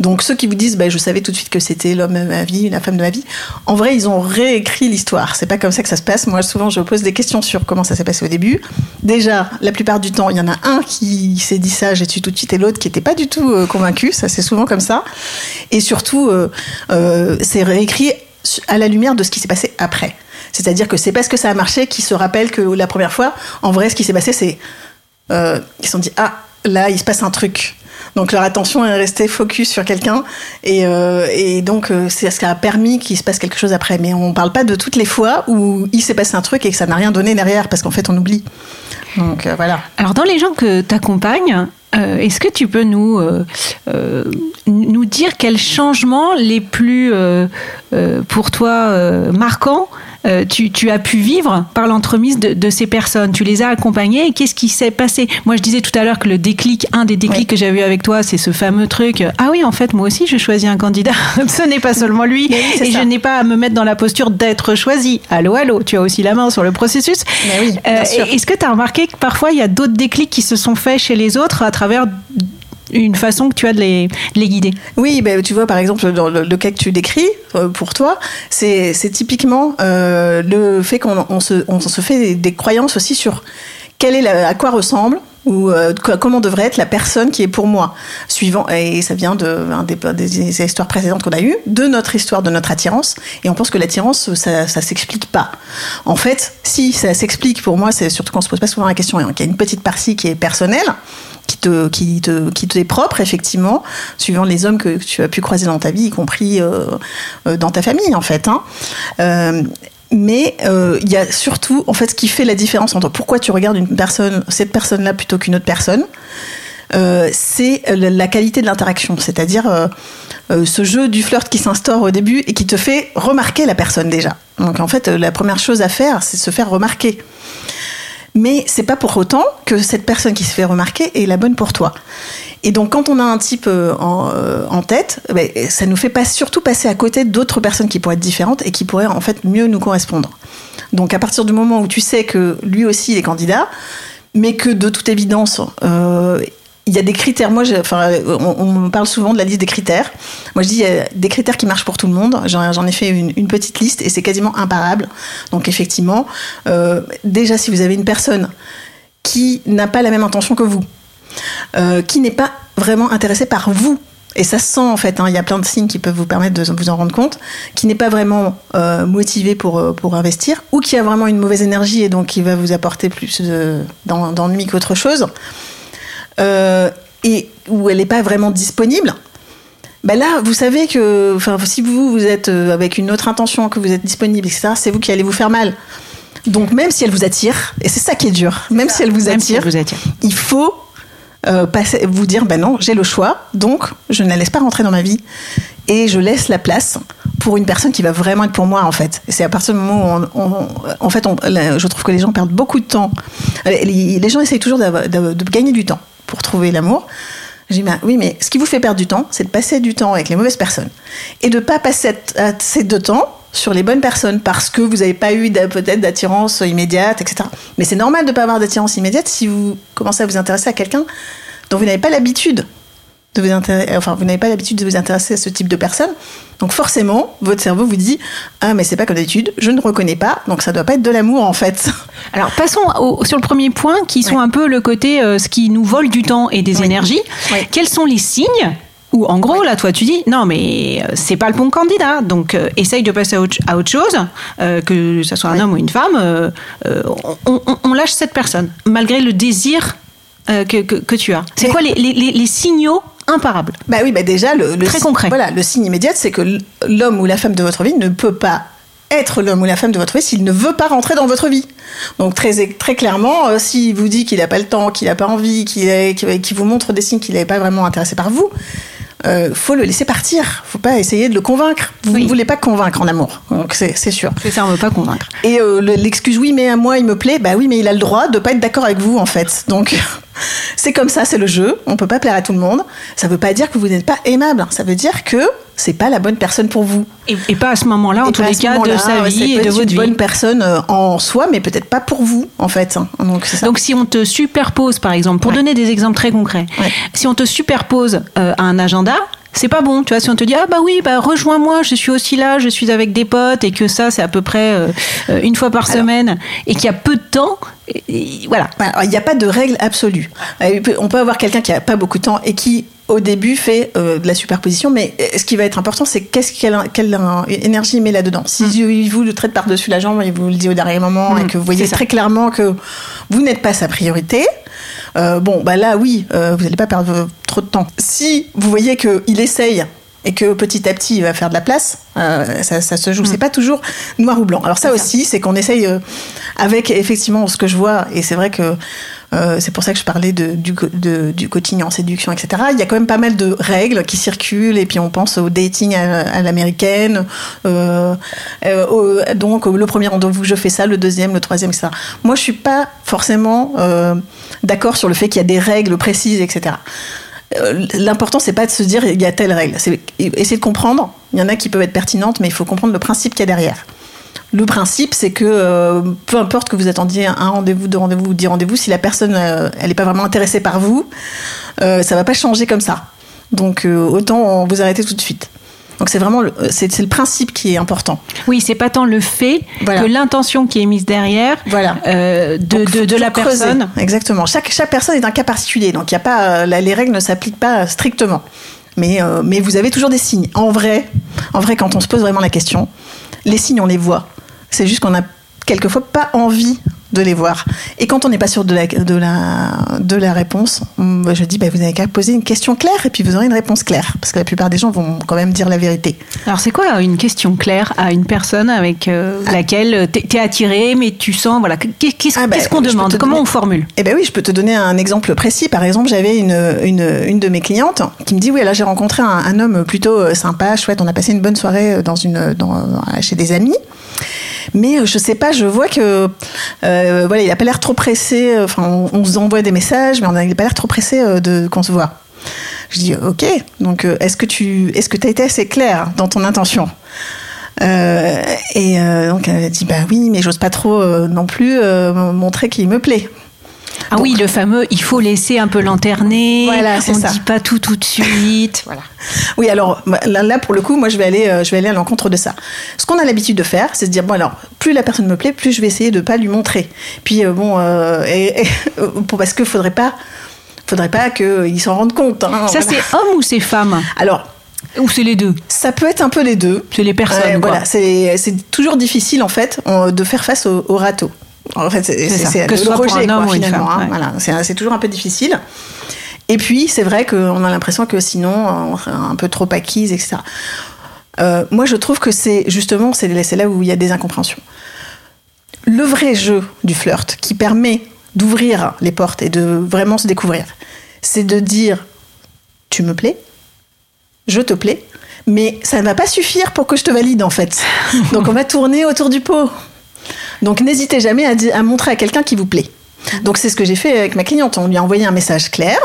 S1: Donc ceux qui vous disent, bah, je savais tout de suite que c'était l'homme de ma vie, la femme de ma vie, en vrai, ils ont réécrit l'histoire. C'est pas comme ça que ça se passe. Moi, souvent, je pose des questions sur comment ça s'est passé au début. Déjà, la plupart du temps, il y en a un qui s'est dit ça, j'ai su tout de suite, et l'autre qui n'était pas du tout euh, convaincu. Ça, c'est souvent comme ça. Et surtout, euh, c'est réécrit à la lumière de ce qui s'est passé après. C'est-à-dire que c'est parce que ça a marché qu'ils se rappellent que la première fois, en vrai, ce qui s'est passé, c'est euh, ils se sont dit ah là il se passe un truc. Donc leur attention est restée focus sur quelqu'un et, euh, donc euh, c'est ce qui a permis qu'il se passe quelque chose après. Mais on parle pas de toutes les fois où il s'est passé un truc et que ça n'a rien donné derrière parce qu'en fait on oublie. Donc euh, voilà.
S6: Alors, dans les gens que tu accompagnes, euh, est-ce que tu peux nous, euh, euh, nous dire quels changements les plus, pour toi, marquants euh, tu, tu as pu vivre par l'entremise de, de ces personnes Tu les as accompagnées et qu'est-ce qui s'est passé? Moi, je disais tout à l'heure que le déclic, un des déclics
S1: Oui.
S6: que j'ai eu avec toi, c'est ce fameux truc. Ah oui, en fait, moi aussi, je choisis un candidat. ce n'est pas seulement lui.
S1: Oui,
S6: et
S1: ça.
S6: je n'ai pas à me mettre dans la posture d'être choisi. Allô, allô, tu as aussi la main sur le processus.
S1: Oui,
S6: Euh. Est-ce que tu as remarqué que parfois il y a d'autres déclics qui se sont faits chez les autres à travers une façon que tu as de les, de les guider
S1: Oui, ben, tu vois, par exemple, dans le, cas que tu décris, euh, pour toi, c'est typiquement euh, le fait qu'on on se, fait des, croyances aussi sur quelle est à quoi ressemble ou euh, comment devrait être la personne qui est pour moi. Suivant, et ça vient de, des, histoires précédentes qu'on a eues, de notre histoire, de notre attirance. Et on pense que l'attirance, ça, ça s'explique pas. En fait, si ça s'explique, pour moi, c'est surtout qu'on se pose pas souvent la question, hein, qu'il y a une petite partie qui est personnelle, qui te, qui te, qui te est propre, effectivement, suivant les hommes que tu as pu croiser dans ta vie, y compris euh, euh, dans ta famille, en fait. Hein. Euh, mais il y a surtout, en fait, ce qui fait la différence entre pourquoi tu regardes une personne, cette personne-là plutôt qu'une autre personne, c'est la qualité de l'interaction, c'est-à-dire ce jeu du flirt qui s'instaure au début et qui te fait remarquer la personne déjà. Donc en fait, la première chose à faire, c'est se faire remarquer. Mais c'est pas pour autant que cette personne qui se fait remarquer est la bonne pour toi. Et donc, quand on a un type euh, en, euh, en tête, ben, ça nous fait pas surtout passer à côté d'autres personnes qui pourraient être différentes et qui pourraient en fait mieux nous correspondre. Donc, à partir du moment où tu sais que lui aussi est candidat, mais que de toute évidence, euh, il y a des critères. Moi, enfin, on, parle souvent de la liste des critères. Moi, je dis il y a des critères qui marchent pour tout le monde. J'en ai fait une, petite liste et c'est quasiment imparable. Donc, effectivement, euh, déjà, si vous avez une personne qui n'a pas la même intention que vous, euh, qui n'est pas vraiment intéressée par vous. Et ça se sent en fait, hein, il y a plein de signes qui peuvent vous permettre de vous en rendre compte, qui n'est pas vraiment euh, motivé pour, euh, pour investir, ou qui a vraiment une mauvaise énergie et donc qui va vous apporter plus de- d'en- d'ennui qu'autre chose, euh, et où elle n'est pas vraiment disponible. Ben là, vous savez que enfin, si vous, vous êtes euh, avec une autre intention, que vous êtes disponible, etc., c'est vous qui allez vous faire mal. Donc même si elle vous attire, et c'est ça qui est dur, même si elle vous
S6: si
S1: attire,
S6: elle vous attire.
S1: il faut euh, passer, vous dire ben non, j'ai le choix, donc je ne la laisse pas rentrer dans ma vie et je laisse la place pour une personne qui va vraiment être pour moi en fait. C'est à partir du moment où on, on- en fait, on- là, je trouve que les gens perdent beaucoup de temps. Les, les gens essayent toujours de gagner du temps pour trouver l'amour. Je dis, ben oui, mais ce qui vous fait perdre du temps, c'est de passer du temps avec les mauvaises personnes. Et de ne pas passer assez de temps sur les bonnes personnes parce que vous n'avez pas eu peut-être d'attirance immédiate, etc. Mais c'est normal de ne pas avoir d'attirance immédiate si vous commencez à vous intéresser à quelqu'un dont vous n'avez pas l'habitude de vous intéresser, enfin vous n'avez pas l'habitude de vous intéresser à ce type de personne. Donc forcément, votre cerveau vous dit ah mais c'est pas comme d'habitude, je ne reconnais pas, donc ça doit pas être de l'amour en fait.
S6: Alors passons au- sur le premier point qui sont un peu le côté euh, ce qui nous vole du temps et des
S1: Oui.
S6: énergies.
S1: Oui.
S6: Quels sont les signes où en gros là toi tu dis non mais euh, c'est pas le bon candidat donc euh, essaye de passer à autre, à autre chose euh, que ce soit un homme ou une femme euh, euh, on, on- on lâche cette personne malgré le désir euh, que, que- que tu as. C'est quoi les, les- les- les signaux imparables?
S1: Bah oui, bah déjà le, le
S6: Très
S1: si-
S6: concret.
S1: Voilà, le signe immédiat, c'est que l'homme ou la femme de votre vie ne peut pas être l'homme ou la femme de votre vie s'il ne veut pas rentrer dans votre vie. Donc très très clairement, euh, s'il vous dit qu'il n'a pas le temps, qu'il n'a pas envie, qu'il vous montre des signes qu'il n'est pas vraiment intéressé par vous, euh, faut le laisser partir. Faut pas essayer de le convaincre. Vous
S6: Oui.
S1: ne voulez pas convaincre en amour, donc c'est c'est sûr.
S6: C'est ça on veut pas convaincre.
S1: Et euh, le- l'excuse oui, mais à moi il me plaît, bah oui, mais il a le droit de pas être d'accord avec vous en fait. Donc c'est comme ça, c'est le jeu. On peut pas plaire à tout le monde. Ça veut pas dire que vous n'êtes pas aimable. Ça veut dire que c'est pas la bonne personne pour vous.
S6: Et, et pas à ce moment-là en tous les cas de sa vie et de votre
S1: une bonne personne euh, en soi, mais peut-être pas pour vous en fait. Donc c'est ça.
S6: Donc si on te superpose, par exemple, pour
S1: Ouais.
S6: donner des exemples très concrets,
S1: Ouais.
S6: si on te superpose euh, à un agenda, c'est pas bon, tu vois. Si on te dit ah bah oui, bah rejoins-moi, je suis aussi là, je suis avec des potes et que ça c'est à peu près euh, euh, une fois par semaine et qu'il y a peu de temps, et- et voilà.
S1: Alors, Il n'y a pas de règle absolue. Euh, On peut avoir quelqu'un qui a pas beaucoup de temps et qui, au début, fait euh, de la superposition, mais euh, ce qui va être important, c'est qu'est-ce quelle, quelle énergie il met là-dedans. Si il vous le traite par-dessus la jambe et vous le dit au dernier moment et que vous voyez très clairement que vous n'êtes pas sa priorité, euh, bon, bah là, oui, euh, vous n'allez pas perdre trop de temps. Si vous voyez qu'il essaye et que petit à petit il va faire de la place, euh, ça, ça se joue. C'est pas toujours noir ou blanc. Alors ça aussi, c'est qu'on essaye euh, avec effectivement ce que je vois, et c'est vrai que euh, c'est pour ça que je parlais du, coaching en séduction, etc. Il y a quand même pas mal de règles qui circulent, et puis on pense au dating à, l'américaine. euh, euh, donc le premier rendez-vous, je fais ça, le deuxième, le troisième, etc. Moi, je suis pas forcément d'accord sur le fait qu'il y a des règles précises, etc. L'important, c'est pas de se dire il y a telle règle. C'est essayer de comprendre. Il y en a qui peuvent être pertinentes, mais il faut comprendre le principe qu'il y a derrière. Le principe, c'est que euh, peu importe que vous attendiez un rendez-vous, deux rendez-vous ou dix rendez-vous, si la personne euh, elle n'est pas vraiment intéressée par vous, euh, ça va pas changer comme ça. Donc euh, autant vous arrêter tout de suite. Donc c'est vraiment le, c'est le principe qui est important.
S6: Oui, c'est pas tant le fait
S1: Voilà.
S6: que l'intention qui est mise derrière
S1: Voilà.
S6: euh, de,
S1: Donc,
S6: de, la
S1: creuser.
S6: personne.
S1: Exactement. Chaque, chaque personne est un cas particulier. Donc, il y a pas, les règles ne s'appliquent pas strictement. Mais, euh, mais vous avez toujours des signes. En vrai, en vrai, quand on se pose vraiment la question, les signes, on les voit. C'est juste qu'on a quelquefois pas envie de les voir. Et quand on n'est pas sûr de la, de la, de la réponse, hum, je dis, bah, vous n'avez qu'à poser une question claire et puis vous aurez une réponse claire. Parce que la plupart des gens vont quand même dire la vérité.
S6: Alors c'est quoi une question claire à une personne avec euh, laquelle t'es t'es attiré, mais tu sens voilà qu'est- qu'est-ce
S1: Ah bah,
S6: qu'on demande, comment
S1: donner-
S6: on formule?
S1: Eh ben oui, je peux te donner un exemple précis. Par exemple, j'avais une, une, une de mes clientes qui me dit oui, là j'ai rencontré un, un homme plutôt euh, sympa, chouette. On a passé une bonne soirée euh, dans une, dans, chez des amis. Mais euh, je sais pas, je vois que euh, voilà, il a pas l'air trop pressé. euh, Enfin, on, on se envoie des messages, mais on a, il a pas l'air trop pressé de qu'on se voit. Je dis ok. Donc est-ce que tu est-ce que as été assez clair dans ton intention? Et donc elle a dit bah oui, mais j'ose pas trop non plus montrer qu'il me plaît.
S6: Ah oui, le fameux, il faut laisser un peu lanterner.
S1: Voilà, c'est
S6: on
S1: ça.
S6: dit pas tout tout de suite. voilà.
S1: Oui, alors bah, là, là, pour le coup, moi je vais aller, euh, je vais aller à l'encontre de ça. Ce qu'on a l'habitude de faire, c'est de dire bon alors, plus la personne me plaît, plus je vais essayer de pas lui montrer. Puis euh, bon, euh, et- parce que faudrait pas, faudrait pas qu'il s'en rende compte. hein,
S6: Ça,
S1: voilà.
S6: c'est homme ou c'est femme?
S1: Alors,
S6: Ou c'est les deux?
S1: ça peut être un peu les deux.
S6: C'est les personnes.
S1: Voilà, c'est c'est toujours difficile en fait de faire face au, au râteau. En fait, c'est le rejet, quoi, finalement.
S6: femme,
S1: hein, voilà, c'est toujours un peu difficile. Et puis, c'est vrai qu'on a l'impression que sinon, on serait un peu trop acquise, etc. Euh, moi, je trouve que c'est justement, c'est là où il y a des incompréhensions. Le vrai jeu du flirt qui permet d'ouvrir les portes et de vraiment se découvrir, c'est de dire tu me plais, je te plais, mais ça ne va pas suffire pour que je te valide en fait. Donc on va tourner autour du pot. Donc n'hésitez jamais à, montrer à quelqu'un qui vous plaît. Donc c'est ce que j'ai fait avec ma cliente. On lui a envoyé un message clair.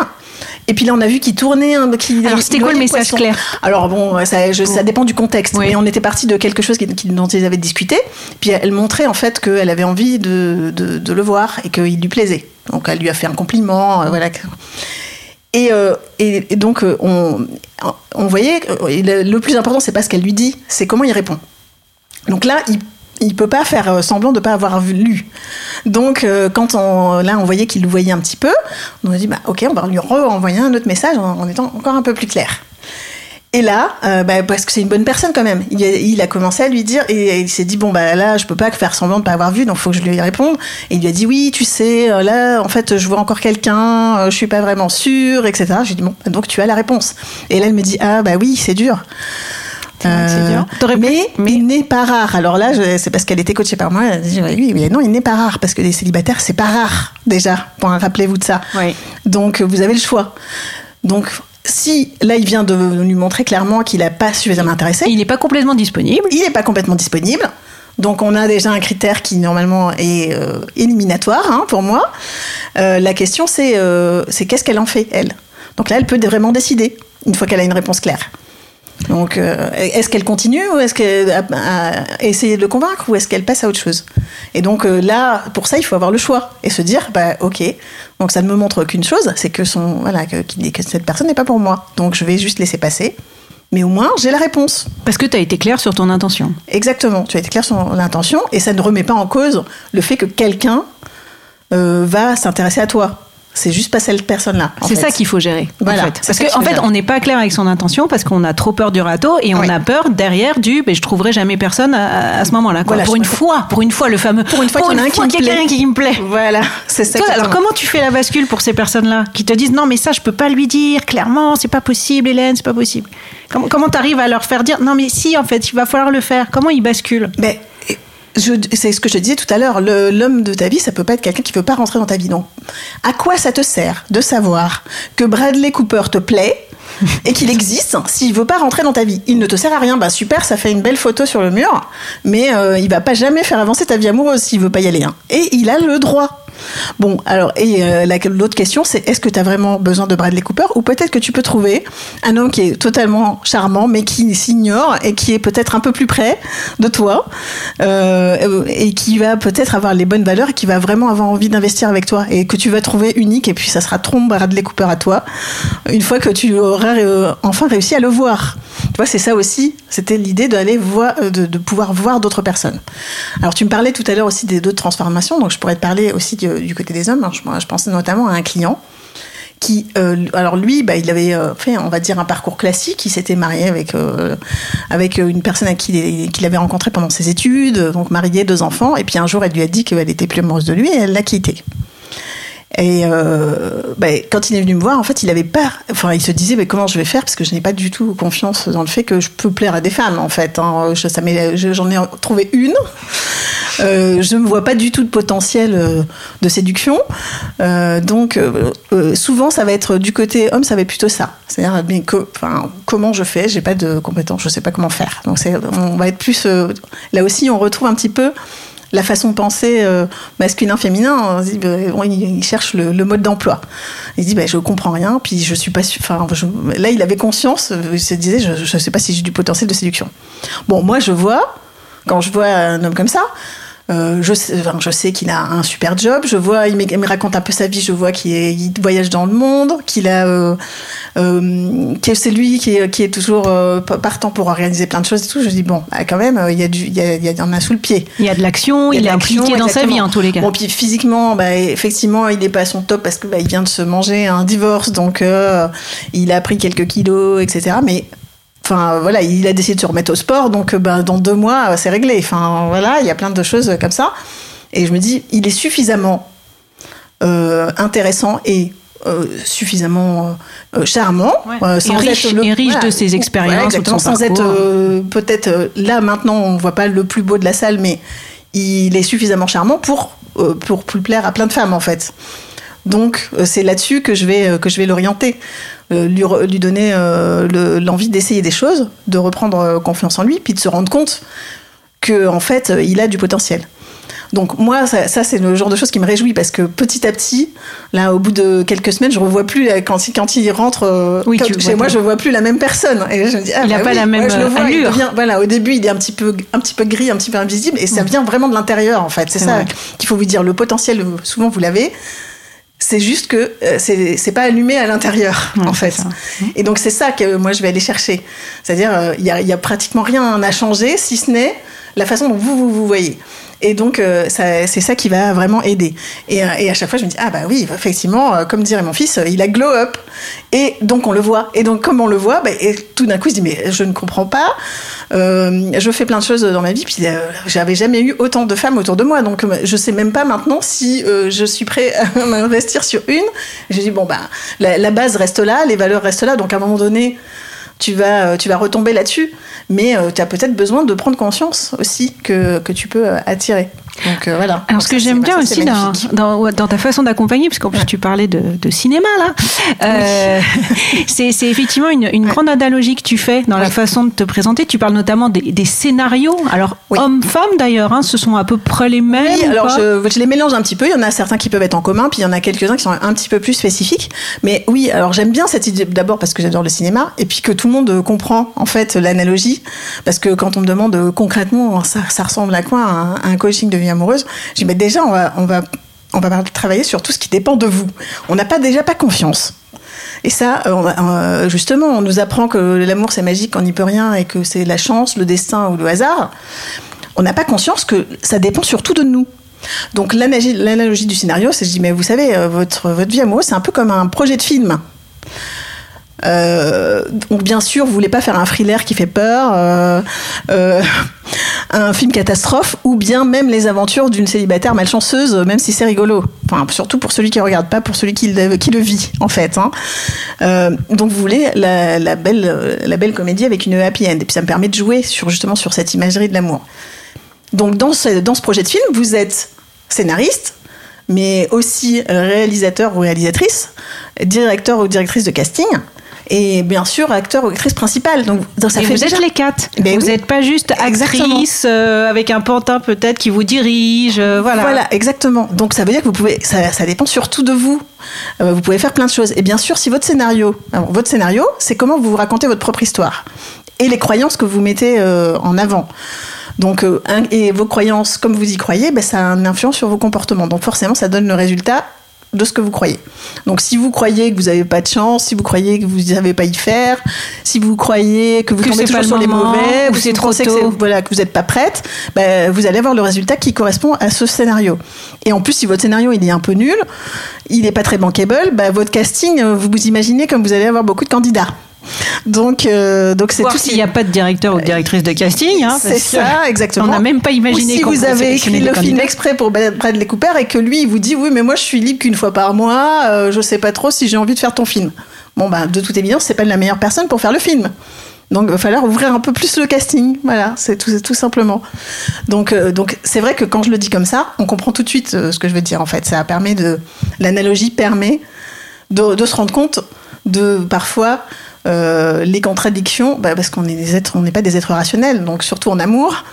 S1: Et puis là, on a vu qu'il tournait. qu'il-
S6: Alors, c'était quoi le message
S1: poisson.
S6: clair?
S1: Alors bon, ça, je- ça dépend du contexte.
S6: Oui.
S1: Mais on était parti de quelque chose dont ils avaient discuté. Puis elle montrait en fait qu'elle avait envie de, de- de le voir et qu'il lui plaisait. Donc elle lui a fait un compliment. euh, voilà. Et, euh, et- et donc, euh, on, on voyait, le, le plus important, c'est pas ce qu'elle lui dit, c'est comment il répond. Donc là, il il peut pas faire euh, semblant de pas avoir lu. Donc euh, quand on, là on voyait qu'il le voyait un petit peu, on a dit bah ok on va lui renvoyer un autre message en, étant encore un peu plus clair. Et là, euh, bah, parce que c'est une bonne personne quand même, il a, commencé à lui dire et il s'est dit bon bah là je peux pas faire semblant de pas avoir vu donc faut que je lui réponde. Et il lui a dit oui tu sais là en fait je vois encore quelqu'un, je suis pas vraiment sûre etc. J'ai dit bon donc tu as la réponse. Et là elle me dit ah bah oui c'est dur.
S6: T'aurais
S1: mais, il n'est pas rare. Alors là, c'est parce qu'elle était coachée par moi. Elle a dit oui, mais non, il n'est pas rare parce que les célibataires, c'est pas rare déjà. Rappelez-vous de ça.
S6: Oui.
S1: Donc vous avez le choix. Donc si là, il vient de lui montrer clairement qu'il n'a pas suffisamment intéressé,
S6: il n'est pas complètement disponible.
S1: il n'est pas complètement disponible. Donc on a déjà un critère qui normalement est euh, éliminatoire hein, pour moi. Euh, la question c'est euh, c'est qu'est-ce qu'elle en fait elle? Donc là elle peut vraiment décider une fois qu'elle a une réponse claire. Donc euh, est-ce qu'elle continue ou est-ce qu'elle a, a essayé de le convaincre ou est-ce qu'elle passe à autre chose? Et donc euh, là pour ça il faut avoir le choix et se dire bah ok donc ça ne me montre qu'une chose c'est que son voilà que, que cette personne n'est pas pour moi donc je vais juste laisser passer. Mais au moins j'ai la réponse.
S6: Parce que tu as été clair sur ton intention.
S1: Exactement, tu as été clair sur l'intention et ça ne remet pas en cause le fait que quelqu'un euh, va s'intéresser à toi. C'est juste pas cette personne-là.
S6: C'est ça qu'il faut gérer.
S1: Voilà,
S6: en fait. Parce qu'en fait, on n'est pas clair avec son intention parce qu'on a trop peur du râteau et on
S1: Oui.
S6: a peur derrière du ben, je trouverai jamais personne à, à ce moment-là.
S1: Voilà,
S6: pour une fois, pour une fois, le fameux.
S1: Pour une fois qu'il y en a un qui me plaît.
S6: quelqu'un qui me plaît.
S1: Voilà, c'est ça.
S6: Toi, alors comment tu fais la bascule pour ces personnes-là qui te disent non mais ça je peux pas lui dire clairement c'est pas possible Hélène c'est pas possible comment comment t'arrives à leur faire dire non mais si en fait il va falloir le faire? Comment ils basculent?
S1: Mais je, c'est ce que je disais tout à l'heure. L'homme de ta vie, ça peut pas être quelqu'un qui veut pas rentrer dans ta vie. Donc, à quoi ça te sert de savoir que Bradley Cooper te plaît et qu'il existe s'il veut pas rentrer dans ta vie? Il ne te sert à rien. Bah super, ça fait une belle photo sur le mur, mais euh, il va pas jamais faire avancer ta vie amoureuse s'il veut pas y aller. hein. Et il a le droit. Bon, alors, et euh, la- l'autre question, c'est est-ce que tu as vraiment besoin de Bradley Cooper ou peut-être que tu peux trouver un homme qui est totalement charmant, mais qui s'ignore et qui est peut-être un peu plus près de toi euh, et qui va peut-être avoir les bonnes valeurs et qui va vraiment avoir envie d'investir avec toi et que tu vas trouver unique et puis ça sera trop Bradley Cooper à toi une fois que tu auras euh, enfin réussi à le voir. Tu vois, c'est ça aussi, c'était l'idée d'aller voir, de, pouvoir voir d'autres personnes. Alors tu me parlais tout à l'heure aussi des d'autres transformations, donc je pourrais te parler aussi du, du côté des hommes. hein. Je, pensais notamment à un client qui, euh, alors lui, bah, il avait euh, fait, on va dire, un parcours classique. Il s'était marié avec euh, avec une personne à qui avait rencontré pendant ses études, donc marié, deux enfants. Et puis un jour, elle lui a dit qu'elle était plus amoureuse de lui et elle l'a quitté. Et euh, bah, quand il est venu me voir, en fait, il avait peur. Enfin, il se disait, mais comment je vais faire? Parce que je n'ai pas du tout confiance dans le fait que je peux plaire à des femmes, en fait. hein. Je- ça J'en ai trouvé une. Euh, je ne vois pas du tout de potentiel euh, de séduction. Euh, donc, souvent, ça va être du côté homme, ça va être plutôt ça. C'est-à-dire, mais co- enfin, comment je fais? J'ai pas de compétences, je sais pas comment faire. Donc, on va être plus. là aussi, on retrouve un petit peu la façon de penser euh. On dit, ben, bon, il, cherche le, mode d'emploi. Il dit, ben, je comprends rien, puis je suis pas. Enfin, là, il avait conscience. euh, Il se disait, je, je sais pas si j'ai du potentiel de séduction. Bon, moi, je vois quand je vois un homme comme ça, Euh, je sais, enfin, je sais qu'il a un super job. Je vois, il me, il me raconte un peu sa vie. Je vois qu'il voyage dans le monde, qu'il a, euh, euh, que c'est lui qui est, qui est toujours partant pour organiser plein de choses et tout. Je dis bon, ah, quand même, il y a du, il y a, il y en a sous le pied.
S6: Il y a de l'action,
S1: Il
S6: il,
S1: a
S6: est impliqué dans sa vie en tous les cas.
S1: Bon, puis physiquement, bah, effectivement, il n'est pas à son top parce que bah, il vient de se manger un divorce, donc il a pris quelques kilos, etc. Mais enfin voilà, il a décidé de se remettre au sport, donc euh, bah, dans deux mois, euh, c'est réglé. Enfin voilà, il y a plein de choses comme ça. Et je me dis, il est suffisamment euh, intéressant et euh, suffisamment euh, charmant,
S6: Ouais.
S1: euh,
S6: Et riche- et riche de ses expériences
S1: Voilà,
S6: ou de
S1: exactement,
S6: son
S1: sans être
S6: parcours.
S1: euh, peut-être euh, là maintenant on voit pas le plus beau de la salle, mais il est suffisamment charmant pour euh, pour plus plaire à plein de femmes en fait. Donc euh, c'est là-dessus que je vais euh, que je vais l'orienter, Euh, lui, re- lui donner euh, le- l'envie d'essayer des choses, de reprendre euh, confiance en lui, puis de se rendre compte que en fait euh, il a du potentiel. Donc moi, ça, ça, c'est le genre de choses qui me réjouit parce que petit à petit, là, au bout de quelques semaines, je revois plus euh, quand il, quand il rentre euh,
S6: Oui,
S1: quand- chez moi, je vois plus la même personne. Et je me dis, ah,
S6: Il a
S1: bah
S6: pas
S1: oui,
S6: la même,
S1: ouais, je le
S6: euh,
S1: vois, il
S6: allure.
S1: devient- voilà, au début, il est un petit peu, un petit peu gris, un petit peu invisible, et ça vient vraiment de l'intérieur, en fait. C'est ça qu'il faut vous dire. Le potentiel, euh, souvent, vous l'avez. C'est juste que euh, c'est pas allumé à l'intérieur,
S6: Ouais,
S1: en fait. Et donc c'est ça que moi je vais aller chercher. C'est-à-dire euh, il y, a, il y a pratiquement rien à changer, si ce n'est la façon dont vous vous, vous voyez. Et donc euh, c'est ça qui va vraiment aider. Et, euh, et à chaque fois je me dis ah bah oui effectivement euh, comme dirait mon fils il a glow up et donc on le voit. Et donc comme on le voit bah, tout d'un coup je dis mais je ne comprends pas. Je fais plein de choses dans ma vie puis euh, j'avais jamais eu autant de femmes autour de moi donc je sais même pas maintenant si je suis prêt à m'investir sur une. J'ai dit bon bah la base reste là, les valeurs restent là donc à un moment donné tu vas, euh, tu vas retomber là-dessus, mais tu as peut-être besoin de prendre conscience aussi que, que tu peux euh, attirer. Donc euh, voilà.
S6: Alors, ce que j'aime bien
S1: ça,
S6: aussi dans, ta façon d'accompagner, parce qu'en plus tu parlais de, de cinéma là, euh, c'est c'est effectivement une, une grande analogie que tu fais dans la façon de te présenter. Tu parles notamment des, des scénarios. Alors,
S1: Oui.
S6: hommes-femmes d'ailleurs, hein, ce sont à peu près les mêmes.
S1: Oui,
S6: ou
S1: alors je, je les mélange un petit peu. Il y en a certains qui peuvent être en commun, puis il y en a quelques-uns qui sont un petit peu plus spécifiques. Mais oui, alors j'aime bien cette idée d'abord parce que j'adore le cinéma, et puis que tout le monde euh, comprend en fait l'analogie. Parce que quand on me demande concrètement, ça, ça ressemble à quoi un, un coaching de vie amoureuse, je dis mais déjà on va, on va, on va travailler sur tout ce qui dépend de vous. On n'a pas déjà pas confiance. Et ça, euh, on euh, justement, on nous apprend que l'amour c'est magique, qu'on n'y peut rien et que c'est la chance, le destin ou le hasard. On n'a pas conscience que ça dépend surtout de nous. Donc l'analogie du scénario, c'est je dis mais vous savez euh, votre votre vie amoureuse c'est un peu comme un projet de film. Donc bien sûr, vous voulez pas faire un thriller qui fait peur, un film catastrophe, ou bien même les aventures d'une célibataire malchanceuse, même si c'est rigolo. Enfin, surtout pour celui qui regarde, pas pour celui qui le, vit, en fait. hein. Euh, donc vous voulez la, la belle, euh, la belle comédie avec une happy end, et puis ça me permet de jouer sur justement sur cette imagerie de l'amour. Donc dans ce, dans ce projet de film, vous êtes scénariste, mais aussi euh, réalisateur ou réalisatrice, directeur ou directrice de casting, et bien sûr acteur ou actrice principale. Donc donc ça
S6: Et
S1: fait
S6: vous
S1: déjà-
S6: êtes les quatre.
S1: Ben
S6: vous
S1: oui.
S6: n'êtes pas juste actrice euh, avec un pantin peut-être qui vous dirige. euh, voilà.
S1: Voilà, exactement. Donc ça veut dire que vous pouvez, ça, ça dépend surtout de vous. Euh, vous pouvez faire plein de choses. Et bien sûr, si votre scénario, alors, votre scénario, c'est comment vous racontez votre propre histoire et les croyances que vous mettez en avant. Donc, et vos croyances, comme vous y croyez, ben, ça a une influence sur vos comportements. Donc forcément, ça donne le résultat de ce que vous croyez. Donc si vous croyez que vous n'avez pas de chance, si vous croyez que vous ne savez pas y faire, si vous croyez que vous
S6: Que
S1: tombez toujours
S6: le
S1: sur les mauvais,
S6: ou
S1: vous
S6: c'est trop
S1: pensez que voilà, que vous n'êtes pas prête, ben, vous allez avoir le résultat qui correspond à ce scénario. Et en plus, si votre scénario il est un peu nul, il n'est pas très bankable, ben, votre casting, euh, vous vous imaginez comme vous allez avoir beaucoup de candidats. Donc, euh, donc c'est tout.
S6: s'il n'y a pas de directeur ou de directrice de casting. hein,
S1: C'est ça, exactement.
S6: On n'a même pas imaginé
S1: Ou si vous avez écrit le film exprès pour Bradley Cooper et que lui, il vous dit oui, mais moi, je suis libre qu'une fois par mois. euh, je sais pas trop si j'ai envie de faire ton film. Bon, bah, de toute évidence, c'est pas la meilleure personne pour faire le film. Donc, il va falloir ouvrir un peu plus le casting. Voilà, c'est tout, simplement. Donc, euh, donc, c'est vrai que quand je le dis comme ça, on comprend tout de suite euh, ce que je veux dire. En fait, ça permet de, l'analogie permet de, de se rendre compte de parfois euh, les contradictions, bah, parce qu'on est on n'est pas des êtres rationnels, donc surtout en amour,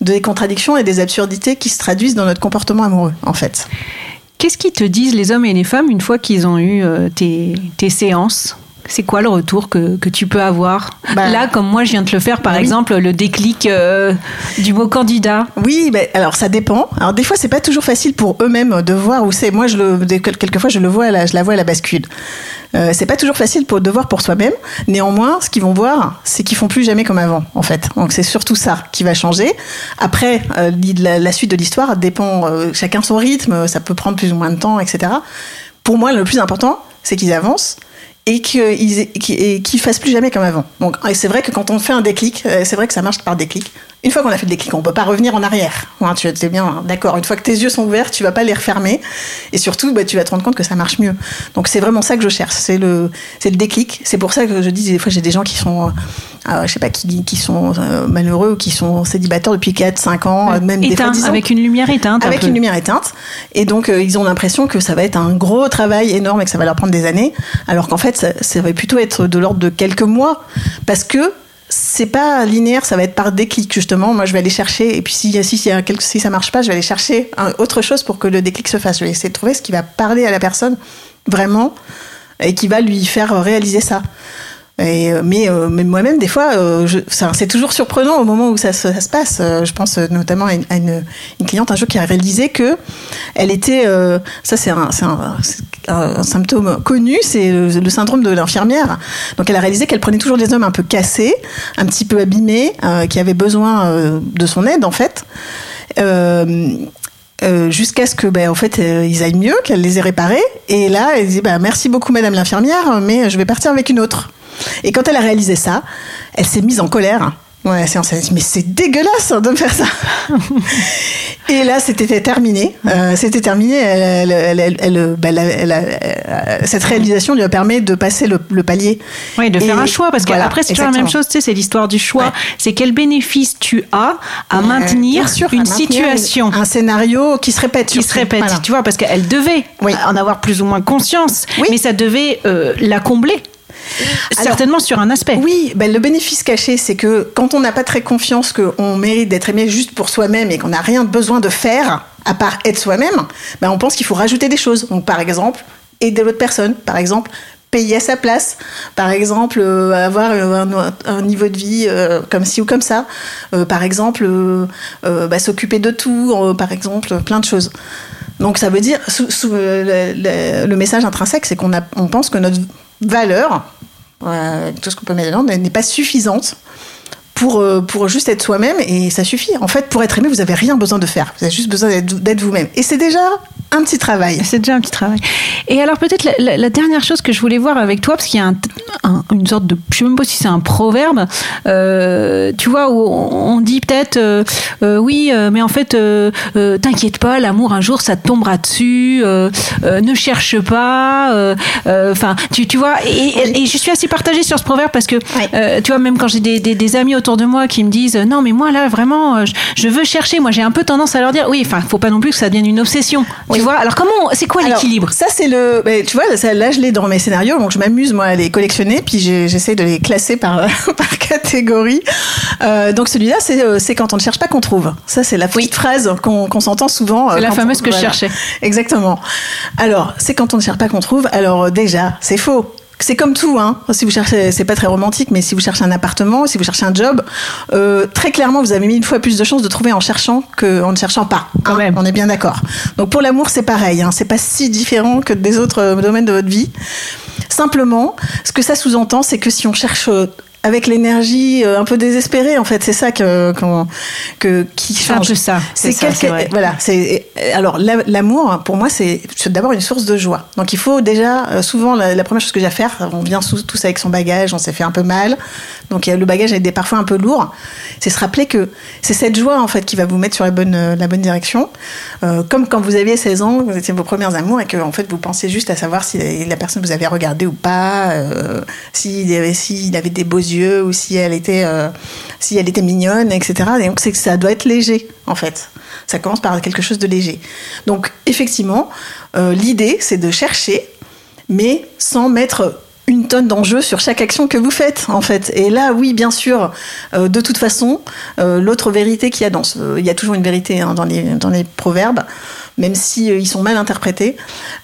S1: des contradictions et des absurdités qui se traduisent dans notre comportement amoureux, en fait.
S6: Qu'est-ce qu'ils te disent les hommes et les femmes une fois qu'ils ont eu euh, tes séances? C'est quoi le retour que, que tu peux avoir
S1: Bah,
S6: Là, comme moi, je viens de le faire, par
S1: oui.
S6: exemple, le déclic euh, du mot candidat.
S1: Oui, ben, alors ça dépend. Alors des fois, c'est pas toujours facile pour eux-mêmes de voir où c'est. Moi, je le, quelquefois, je le vois, la, je la vois à la bascule. Euh, c'est pas toujours facile pour, de voir pour soi-même. Néanmoins, ce qu'ils vont voir, c'est qu'ils font plus jamais comme avant, en fait. Donc c'est surtout ça qui va changer. Après, euh, la suite de l'histoire dépend euh, chacun son rythme. Ça peut prendre plus ou moins de temps, etc. Pour moi, le plus important, c'est qu'ils avancent et qu'ils qu'ils fassent plus jamais comme avant. Donc c'est vrai que quand on fait un déclic, euh, c'est vrai que ça marche par déclic. Une fois qu'on a fait le déclic, on peut pas revenir en arrière. Hein, tu es bien hein, d'accord. Une fois que tes yeux sont ouverts, tu vas pas les refermer et surtout, bah, tu vas te rendre compte que ça marche mieux. Donc c'est vraiment ça que je cherche. C'est le, c'est le déclic. C'est pour ça que je dis des fois j'ai des gens qui sont, euh, euh, je sais pas, qui, qui sont euh, malheureux, ou qui sont célibataires depuis 4, 5 ans, euh, même des fois
S6: Éteint,
S1: 10 ans
S6: avec une lumière éteinte.
S1: avec une lumière éteinte. Et donc, euh, ils ont l'impression que ça va être un gros travail énorme et que ça va leur prendre des années. Alors qu'en fait, ça, ça va plutôt être de l'ordre de quelques mois. Parce que c'est pas linéaire, ça va être par déclic, justement. Moi, je vais aller chercher. Et puis, si, si, si, quelque- si ça marche pas, je vais aller chercher autre chose pour que le déclic se fasse. Je vais essayer de trouver ce qui va parler à la personne vraiment et qui va lui faire réaliser ça. Euh, mais, euh, mais moi-même, des fois, euh, c'est toujours surprenant au moment où ça, se- passe. Je pense notamment à une, cliente un jour qui a réalisé que elle était. ça, c'est un, symptôme connu, c'est le, syndrome de l'infirmière. Donc, elle a réalisé qu'elle prenait toujours des hommes un peu cassés, un petit peu abîmés, qui avaient besoin de son aide, en fait. Jusqu'à ce que ben en fait ils aillent mieux, qu'elle les ait réparés. Et là, elle dit bah, merci beaucoup Madame l'infirmière, mais je vais partir avec une autre. Et quand elle a réalisé ça, elle s'est mise en colère. Ouais, c'est- mais c'est dégueulasse de me faire ça. Et là, c'était terminé. Euh, c'était terminé. Elle, elle- elle- elle- elle- elle- elle- cette réalisation lui a permis de passer le, le palier.
S6: Oui, de faire
S1: Et
S6: un choix, parce
S1: voilà,
S6: qu'après, c'est toujours la même chose, tu sais, c'est l'histoire du choix.
S1: Ouais.
S6: C'est quel bénéfice tu as à
S1: Euh,
S6: maintenir
S1: sûr, à
S6: une
S1: maintenir
S6: situation
S1: un scénario qui se répète,
S6: qui se répète,
S1: Voilà.
S6: tu vois, parce qu'elle devait
S1: Oui.
S6: en avoir plus ou moins conscience,
S1: Oui.
S6: mais ça devait euh, la combler.
S1: Alors-
S6: Certainement sur un aspect.
S1: Oui, ben, le bénéfice caché, c'est que quand on n'a pas très confiance qu'on mérite d'être aimé juste pour soi-même et qu'on n'a rien besoin de faire à part être soi-même, ben, on pense qu'il faut rajouter des choses. Donc, par exemple, aider l'autre personne. Par exemple, payer à sa place. Par exemple, euh, avoir un, un niveau de vie euh, comme ci ou comme ça. Euh, par exemple, bah, s'occuper de tout. par exemple, plein de choses. Donc ça veut dire, sous- sous, le, le- le message intrinsèque, c'est qu'on on pense que notre valeur, euh, tout ce qu'on peut mettre dedans, n'est pas suffisante pour, euh, pour juste être soi-même et ça suffit. En fait, pour être aimé, vous n'avez rien besoin de faire. Vous avez juste besoin d'être vous-même. Et c'est déjà un petit travail.
S6: C'est déjà un petit travail. Et alors peut-être la, la- la dernière chose que je voulais voir avec toi, parce qu'il y a un- un- une sorte de, je sais même pas si c'est un proverbe, euh, tu vois, où on, dit peut-être, euh, euh, oui, mais en fait, t'inquiète pas, l'amour un jour ça te tombera dessus, ne cherche pas, enfin, tu, tu vois, et, et- et je suis assez partagée sur ce proverbe parce que, tu vois, même quand j'ai des, des- des amis autour de moi qui me disent, non, mais moi là vraiment, euh, je, je veux chercher, moi j'ai un peu tendance à leur dire, oui, enfin, faut pas non plus que ça devienne une obsession,
S1: Oui.
S6: tu vois. Alors comment, c'est quoi l'équilibre?
S1: Ça, c'est le. ben, tu vois, ça, là, je l'ai dans mes scénarios, donc je m'amuse, moi, à les collectionner, puis j'essaie de les classer par, par catégorie. Euh, donc, celui-là, c'est euh, c'est quand on ne cherche pas qu'on trouve. Ça, c'est la petite phrase qu'on s'entend souvent. euh,
S6: C'est la fameuse
S1: on-
S6: que je cherchais.
S1: Exactement. Alors, c'est quand on ne cherche pas qu'on trouve. Alors, euh, déjà, c'est faux. C'est comme tout, hein. Si vous cherchez, c'est pas très romantique, mais si vous cherchez un appartement, si vous cherchez un job, euh, très clairement, vous avez mis une fois plus de chances de trouver en cherchant qu'en ne cherchant pas.
S6: Quand
S1: hein.
S6: même.
S1: On est bien d'accord. Donc pour l'amour, c'est pareil. Hein. C'est pas si différent que des autres euh, domaines de votre vie. Simplement, ce que ça sous-entend, c'est que si on cherche euh, avec l'énergie euh, un peu désespérée, en fait, c'est ça que, que qui change.
S6: ça. C'est
S1: quelque- voilà. C'est alors la- l'amour pour moi c'est d'abord une source de joie. Donc il faut déjà euh, souvent la, la première chose que j'ai à faire, on vient tous avec son bagage, on s'est fait un peu mal, donc le bagage est parfois un peu lourd. C'est se rappeler que c'est cette joie en fait qui va vous mettre sur la bonne euh, la bonne direction. Euh, comme quand vous aviez 16 ans, vous étiez vos premières amours et que en fait vous pensiez juste à savoir si la personne vous avait regardé ou pas, euh, s'il avait s'il avait des beaux yeux ou si elle était euh, si elle était mignonne, etc. Et donc c'est que ça doit être léger en fait. Ça commence par quelque chose de léger. Donc effectivement, euh, l'idée c'est de chercher, mais sans mettre une tonne d'enjeux sur chaque action que vous faites en fait. Et là, oui, bien sûr, euh, de toute façon, l'autre vérité qu'il y a dans ce, il y a toujours une vérité hein, dans les dans les proverbes, même si ils sont mal interprétés.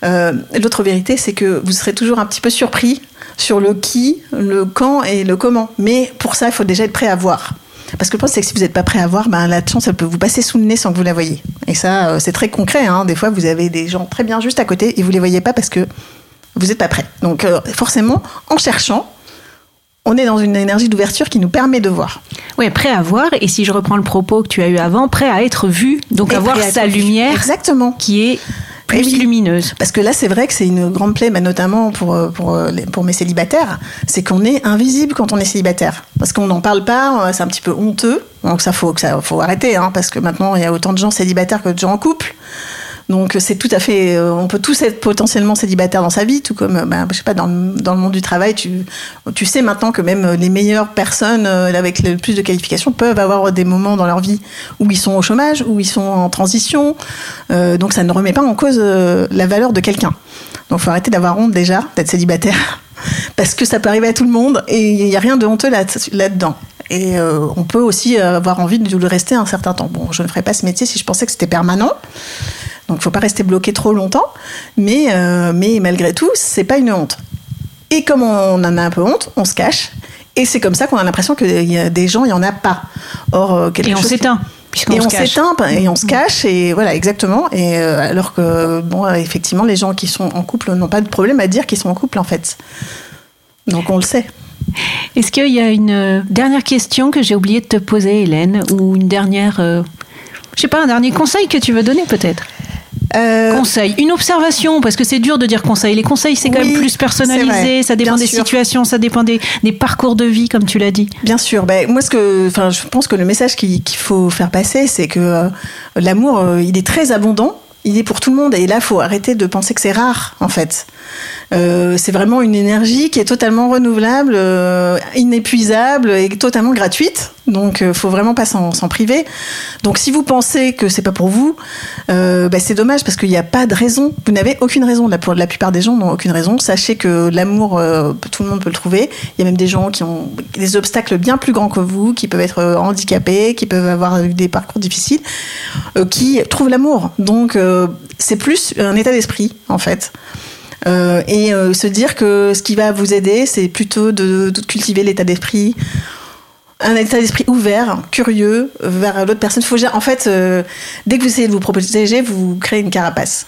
S1: L'autre vérité, c'est que vous serez toujours un petit peu surpris sur le qui, le quand et le comment. Mais pour ça, il faut déjà être prêt à voir. Parce que le problème, c'est que si vous n'êtes pas prêt à voir, ben, la chance, elle peut vous passer sous le nez sans que vous la voyez. Et ça, euh, c'est très concret. Hein. Des fois, vous avez des gens très bien juste à côté et vous ne les voyez pas parce que vous n'êtes pas prêt. Donc, euh, forcément, en cherchant, on est dans une énergie d'ouverture qui nous permet de voir.
S6: Oui, prêt à voir. Et si je reprends le propos que tu as eu avant, prêt à être vu. Donc,
S1: Et à
S6: sa
S1: être vu.
S6: lumière
S1: Exactement.
S6: qui est plus
S1: Et oui.
S6: lumineuse.
S1: Parce que là, c'est vrai que c'est une grande plaie, mais notamment pour, euh, pour, euh, pour mes célibataires, c'est qu'on est invisible quand on est célibataire. Parce qu'on n'en parle pas, euh, c'est un petit peu honteux. Donc ça, faut, que ça faut arrêter, hein, parce que maintenant, il y a autant de gens célibataires que de gens en couple. Donc c'est tout à fait, euh, on peut tous être potentiellement célibataires dans sa vie, tout comme, euh, ben, je sais pas, dans, dans le monde du travail, tu, tu sais maintenant que même les meilleures personnes euh, avec le plus de qualifications peuvent avoir des moments dans leur vie où ils sont au chômage, où ils sont en transition. Euh, donc ça ne remet pas en cause euh, la valeur de quelqu'un. Donc faut arrêter d'avoir honte déjà d'être célibataire, parce que ça peut arriver à tout le monde et il n'y a rien de honteux là- là-dedans. Et euh, on peut aussi euh, avoir envie de le rester un certain temps. Bon, je ne ferais pas ce métier si je pensais que c'était permanent. Donc, faut pas rester bloqué trop longtemps. Mais, euh, mais malgré tout, c'est pas une honte. Et comme on en a un peu honte, on se cache. Et c'est comme ça qu'on a l'impression qu'il y a des gens, il y en a pas. Or, euh, quelque
S6: Et on s'éteint.
S1: et on s'éteint et on se cache et voilà exactement. Et euh, alors que bon, effectivement, les gens qui sont en couple n'ont pas de problème à dire qu'ils sont en couple en fait. Donc on le sait.
S6: Est-ce qu'il y a une dernière question que j'ai oublié de te poser, Hélène, ou une dernière, euh, je sais pas, un dernier conseil que tu veux donner peut-être?
S1: Euh,
S6: Conseil, une observation, parce que c'est dur de dire conseil. Les conseils, c'est quand
S1: Oui,
S6: même plus personnalisé, ça dépend
S1: bien
S6: des
S1: sûr.
S6: situations, ça dépend des, des parcours de vie, comme tu l'as dit.
S1: Bien sûr. Ben, moi, ce que, enfin, je pense que le message qu'il faut faire passer, c'est que euh, l'amour, euh, il est très abondant. Il est pour tout le monde. Et là, faut arrêter de penser que c'est rare, en fait. C'est vraiment une énergie qui est totalement renouvelable, inépuisable et totalement gratuite. Donc, euh, faut vraiment pas s'en priver. Donc, si vous pensez que c'est pas pour vous, euh, ben, c'est dommage parce qu'il n'y a pas de raison. Vous n'avez aucune raison. La, la plupart des gens n'ont aucune raison. Sachez que l'amour, euh, tout le monde peut le trouver. Il y a même des gens qui ont des obstacles bien plus grands que vous, qui peuvent être handicapés, qui peuvent avoir des parcours difficiles, qui trouvent l'amour. Donc, c'est plus un état d'esprit, en fait. Et se dire que ce qui va vous aider, c'est plutôt de cultiver l'état d'esprit, un état d'esprit ouvert, curieux vers l'autre personne. Faut, en fait, euh, dès que vous essayez de vous protéger, vous créez une carapace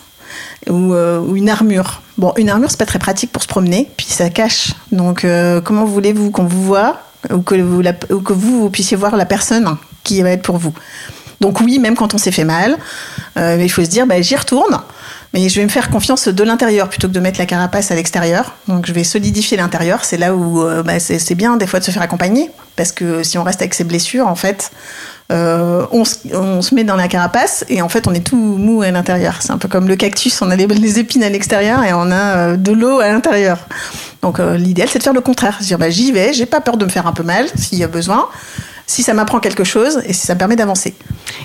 S1: ou, euh, ou une armure. Bon, une armure, c'est pas très pratique pour se promener, puis ça cache. Donc, euh, comment voulez-vous qu'on vous voit ou que vous puissiez voir la personne qui va être pour vous? Donc oui, même quand on s'est fait mal, euh, il faut se dire, bah, j'y retourne, mais je vais me faire confiance de l'intérieur plutôt que de mettre la carapace à l'extérieur. Donc je vais solidifier l'intérieur. C'est là où euh, bah, c'est bien des fois de se faire accompagner, parce que si on reste avec ses blessures, en fait, euh, on, se, met dans la carapace et en fait on est tout mou à l'intérieur. C'est un peu comme le cactus, on a les, épines à l'extérieur et on a de l'eau à l'intérieur. Donc l'idéal c'est de faire le contraire, dire bah, j'y vais, j'ai pas peur de me faire un peu mal s'il y a besoin, si ça m'apprend quelque chose et si ça me permet d'avancer.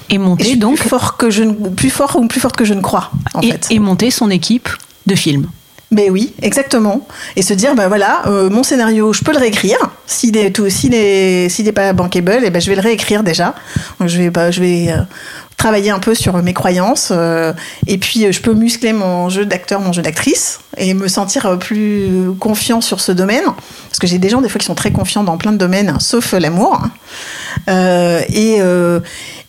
S6: Et
S1: Et je
S6: monter
S1: suis
S6: donc,
S1: plus fort que je ne, plus fort ou plus forte que je ne crois en
S6: et,
S1: fait.
S6: et monter son équipe de films.
S1: Mais oui, exactement. Et se dire, bah voilà, euh, mon scénario, je peux le réécrire. S'il est tout, s'il est, s'il est pas bankable, et ben je vais le réécrire déjà. Donc je vais, bah, je vais euh, travailler un peu sur mes croyances. euh, et puis euh, je peux muscler mon jeu d'acteur, mon jeu d'actrice, et me sentir euh, plus confiant sur ce domaine. Parce que j'ai des gens des fois qui sont très confiants dans plein de domaines, hein, sauf l'amour. hein. Et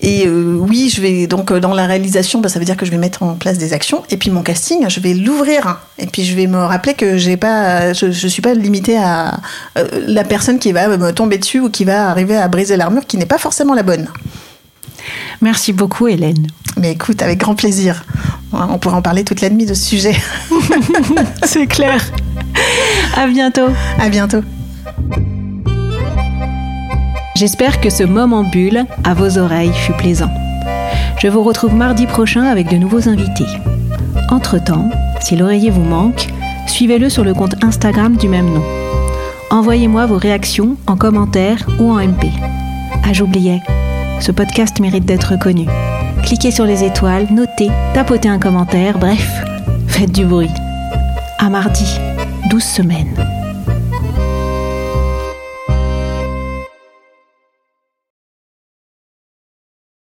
S1: et oui, je vais donc dans la réalisation, bah, ça veut dire que je vais mettre en place des actions. Et puis mon casting, je vais l'ouvrir. Et puis je vais me rappeler que pas, je, je suis pas limitée à la personne qui va me tomber dessus ou qui va arriver à briser l'armure, qui n'est pas forcément la bonne.
S6: Merci beaucoup, Hélène.
S1: Mais écoute, avec grand plaisir. On pourrait en parler toute la nuit de ce sujet.
S6: C'est clair. À bientôt.
S1: à bientôt.
S6: J'espère que ce moment bulle à vos oreilles fut plaisant. Je vous retrouve mardi prochain avec de nouveaux invités. Entre-temps, si l'oreiller vous manque, suivez-le sur le compte Instagram du même nom. Envoyez-moi vos réactions en commentaire ou en MP. Ah, j'oubliais, ce podcast mérite d'être connu. Cliquez sur les étoiles, notez, tapotez un commentaire, bref, faites du bruit. À mardi, 12 semaines.